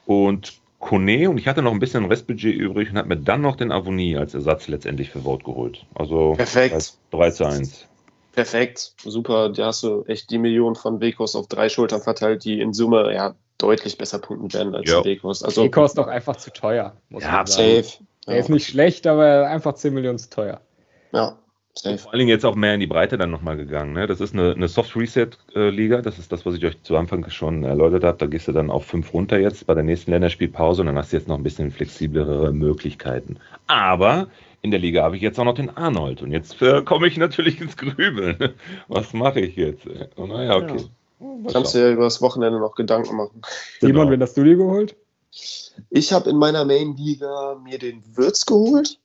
und Kone und ich hatte noch ein bisschen Restbudget übrig und habe mir dann noch den Avonie als Ersatz letztendlich für Vote geholt. Also Perfekt. 3 zu 1. Perfekt, super. Da hast du echt die Million von Wekos auf drei Schultern verteilt, die in Summe ja deutlich besser punkten werden als ja. Wekos. Also, Wekos ist doch einfach zu teuer. ja, safe. Er ja. ist nicht schlecht, aber einfach 10 Millionen zu teuer. Ja. Vor allen Dingen jetzt auch mehr in die Breite dann nochmal gegangen. Ne? Das ist eine, eine Soft Reset Liga. Das ist das, was ich euch zu Anfang schon erläutert habe. Da gehst du dann auf fünf runter jetzt bei der nächsten Länderspielpause und dann hast du jetzt noch ein bisschen flexiblere Möglichkeiten. Aber in der Liga habe ich jetzt auch noch den Arnold und jetzt äh, komme ich natürlich ins Grübeln. Was mache ich jetzt? Oh, naja, okay. Ja. Kannst du ja über das Wochenende noch Gedanken machen. Simon, genau. wen hast du dir geholt? Ich habe in meiner Main-Liga mir den Würz geholt.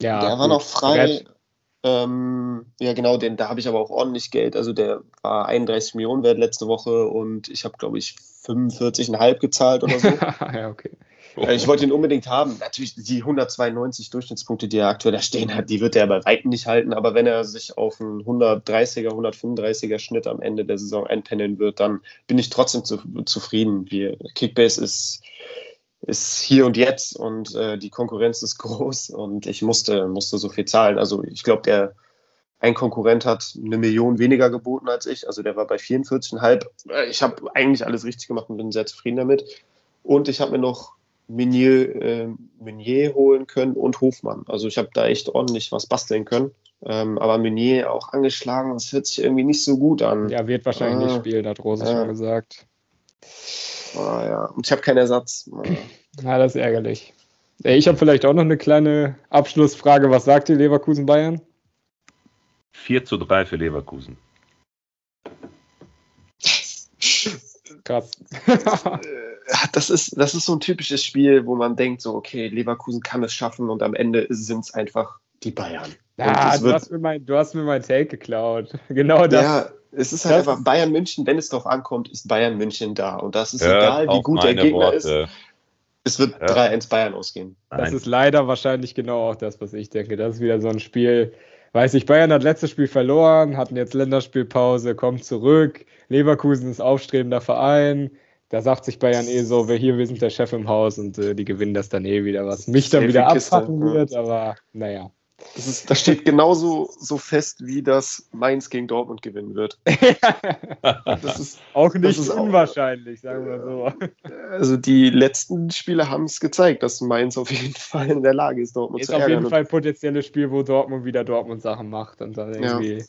Ja, der war noch frei. Ähm, ja, genau, denn da habe ich aber auch ordentlich Geld. Also der war 31 Millionen wert letzte Woche und ich habe, glaube ich, 45,5 gezahlt oder so. ja, okay. Äh, Ich wollte ihn unbedingt haben. Natürlich, die 192 Durchschnittspunkte, die er aktuell da stehen hat, die wird er bei Weitem nicht halten. Aber wenn er sich auf einen 130er, 135er Schnitt am Ende der Saison einpendeln wird, dann bin ich trotzdem zu, zufrieden. Wir, Kickbase ist, ist hier und jetzt und äh, die Konkurrenz ist groß und ich musste, musste so viel zahlen. Also ich glaube, der ein Konkurrent hat eine Million weniger geboten als ich. Also der war bei 44,5. Äh, Ich habe eigentlich alles richtig gemacht und bin sehr zufrieden damit. Und ich habe mir noch Meunier, äh, Meunier holen können und Hofmann. Also ich habe da echt ordentlich was basteln können. Ähm, aber Meunier auch angeschlagen, das hört sich irgendwie nicht so gut an. Ja, wird wahrscheinlich Ah. nicht spielen, hat Rose Ja. schon gesagt. Ah, ja. Und ich habe keinen Ersatz. Ah. Ja, das ist ärgerlich. Äh, Ich habe vielleicht auch noch eine kleine Abschlussfrage. Was sagt ihr Leverkusen Bayern? 4 zu 3 für Leverkusen. Krass. Das ist, das ist so ein typisches Spiel, wo man denkt, so, okay, Leverkusen kann es schaffen und am Ende sind es einfach die Bayern. ja, du wird- hast, mir mein, du hast mir mein Take geklaut. Genau das. Ja, es ist halt das einfach Bayern München, wenn es drauf ankommt, ist Bayern München da. Und das ist egal, wie gut der Gegner ist. Es wird Ja. 3-1 Bayern ausgehen. Das Nein. ist leider wahrscheinlich genau auch das, was ich denke. Das ist wieder so ein Spiel. Weiß ich, Bayern hat letztes Spiel verloren, hatten jetzt Länderspielpause, kommt zurück. Leverkusen ist aufstrebender Verein. Da sagt sich Bayern eh so, wir hier, wir sind der Chef im Haus und äh, die gewinnen das dann eh wieder, was mich dann wieder abfacken wird, aber naja. Das, ist, das steht genauso so fest, wie das Mainz gegen Dortmund gewinnen wird. Das ist, auch nicht ist auch- unwahrscheinlich, sagen wir so. also die letzten Spiele haben es gezeigt, dass Mainz auf jeden Fall in der Lage ist, Dortmund Ist zu auf ärgern. jeden Fall ein potenzielles Spiel, wo Dortmund wieder Dortmund-Sachen macht und dann Ja. irgendwie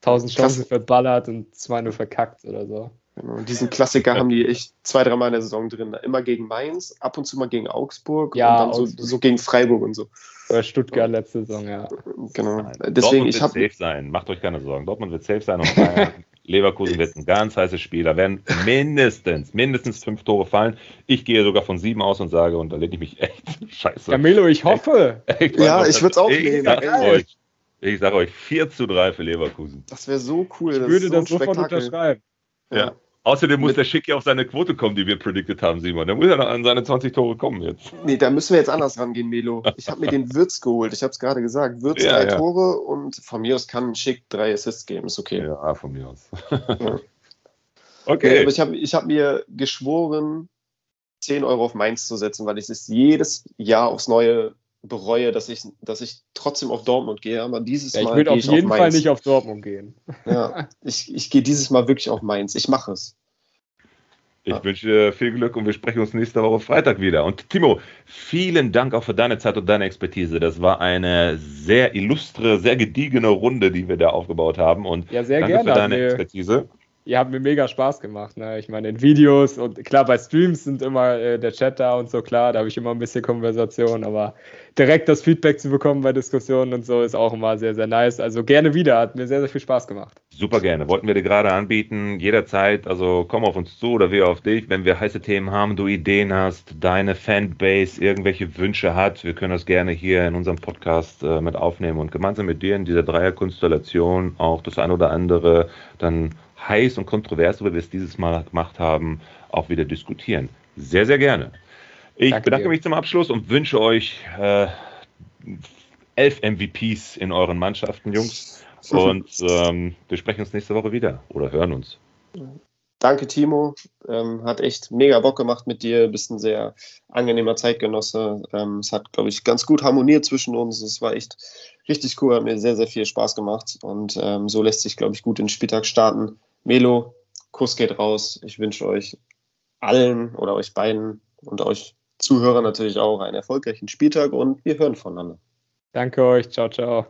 tausend Krass. Chancen verballert und zwei nur verkackt oder so. Genau, diesen Klassiker haben die echt zwei, dreimal in der Saison drin. Immer gegen Mainz, ab und zu mal gegen Augsburg Ja, und dann so, so gegen Freiburg und so. Oder Stuttgart letzte Saison, ja. Genau. Nein. Deswegen, Dortmund ich wird habe safe sein. Macht euch keine Sorgen. Dortmund wird safe sein und Bayern, Leverkusen wird ein ganz heißes Spiel. Da werden mindestens, mindestens fünf Tore fallen. Ich gehe sogar von sieben aus und sage, und da lehne ich mich echt scheiße. Camilo, ich hoffe. Echt, Ja, Mann, ich würd's auch Ich nehmen. euch, ich sage euch 4 zu 3 für Leverkusen. Das wäre so cool. Ich das würde ist so das sofort unterschreiben. Ja. Außerdem muss der Schick ja auf seine Quote kommen, die wir predicted haben, Simon. Der muss ja noch an seine 20 Tore kommen jetzt. Nee, da müssen wir jetzt anders rangehen, Melo. Ich habe mir den Wirtz geholt. Ich habe es gerade gesagt. Wirtz Ja, drei ja. Tore und von mir aus kann Schick drei Assists geben. Ist okay. Ja, von mir aus. Ja. Okay. Nee, aber ich habe ich hab mir geschworen, 10 Euro auf Mainz zu setzen, weil ich es jedes Jahr aufs Neue bereue, dass ich, dass ich trotzdem auf Dortmund gehe. Aber dieses Ja, ich Mal würde gehe auf ich jeden auf Fall nicht auf Dortmund gehen. Ja, ich, ich gehe dieses Mal wirklich auf Mainz. Ich mache es. Ich Ja. wünsche dir viel Glück und wir sprechen uns nächste Woche Freitag wieder. Und Timo, vielen Dank auch für deine Zeit und deine Expertise. Das war eine sehr illustre, sehr gediegene Runde, die wir da aufgebaut haben. Und Ja, sehr danke gerne. für deine Expertise. Ihr habt mir mega Spaß gemacht. Ne? Ich meine, in Videos und klar, bei Streams sind immer äh, der Chat da und so, klar, da habe ich immer ein bisschen Konversation, aber direkt das Feedback zu bekommen bei Diskussionen und so ist auch immer sehr, sehr nice. Also gerne wieder, hat mir sehr, sehr viel Spaß gemacht. Super gerne. Wollten wir dir gerade anbieten, jederzeit. Also komm auf uns zu oder wir auf dich. Wenn wir heiße Themen haben, du Ideen hast, deine Fanbase irgendwelche Wünsche hat, wir können das gerne hier in unserem Podcast äh, mit aufnehmen und gemeinsam mit dir in dieser Dreierkonstellation auch das ein oder andere dann heiß und kontrovers, so wie wir es dieses Mal gemacht haben, auch wieder diskutieren. Sehr, sehr gerne. Ich Danke bedanke dir. mich zum Abschluss und wünsche euch äh, elf MVPs in euren Mannschaften, Jungs. Und ähm, wir sprechen uns nächste Woche wieder oder hören uns. Danke, Timo. Ähm, hat echt mega Bock gemacht mit dir. Bist ein sehr angenehmer Zeitgenosse. Ähm, es hat, glaube ich, ganz gut harmoniert zwischen uns. Es war echt richtig cool. Hat mir sehr, sehr viel Spaß gemacht. Und ähm, so lässt sich, glaube ich, gut in den Spieltag starten. Melo, Kuss geht raus. Ich wünsche euch allen oder euch beiden und euch Zuhörern natürlich auch einen erfolgreichen Spieltag und wir hören voneinander. Danke euch, ciao, ciao.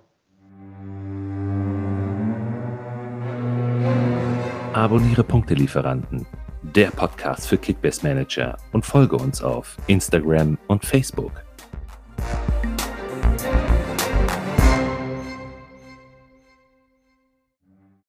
Abonniere Punktelieferanten, der Podcast für Kickbase Manager und folge uns auf Instagram und Facebook.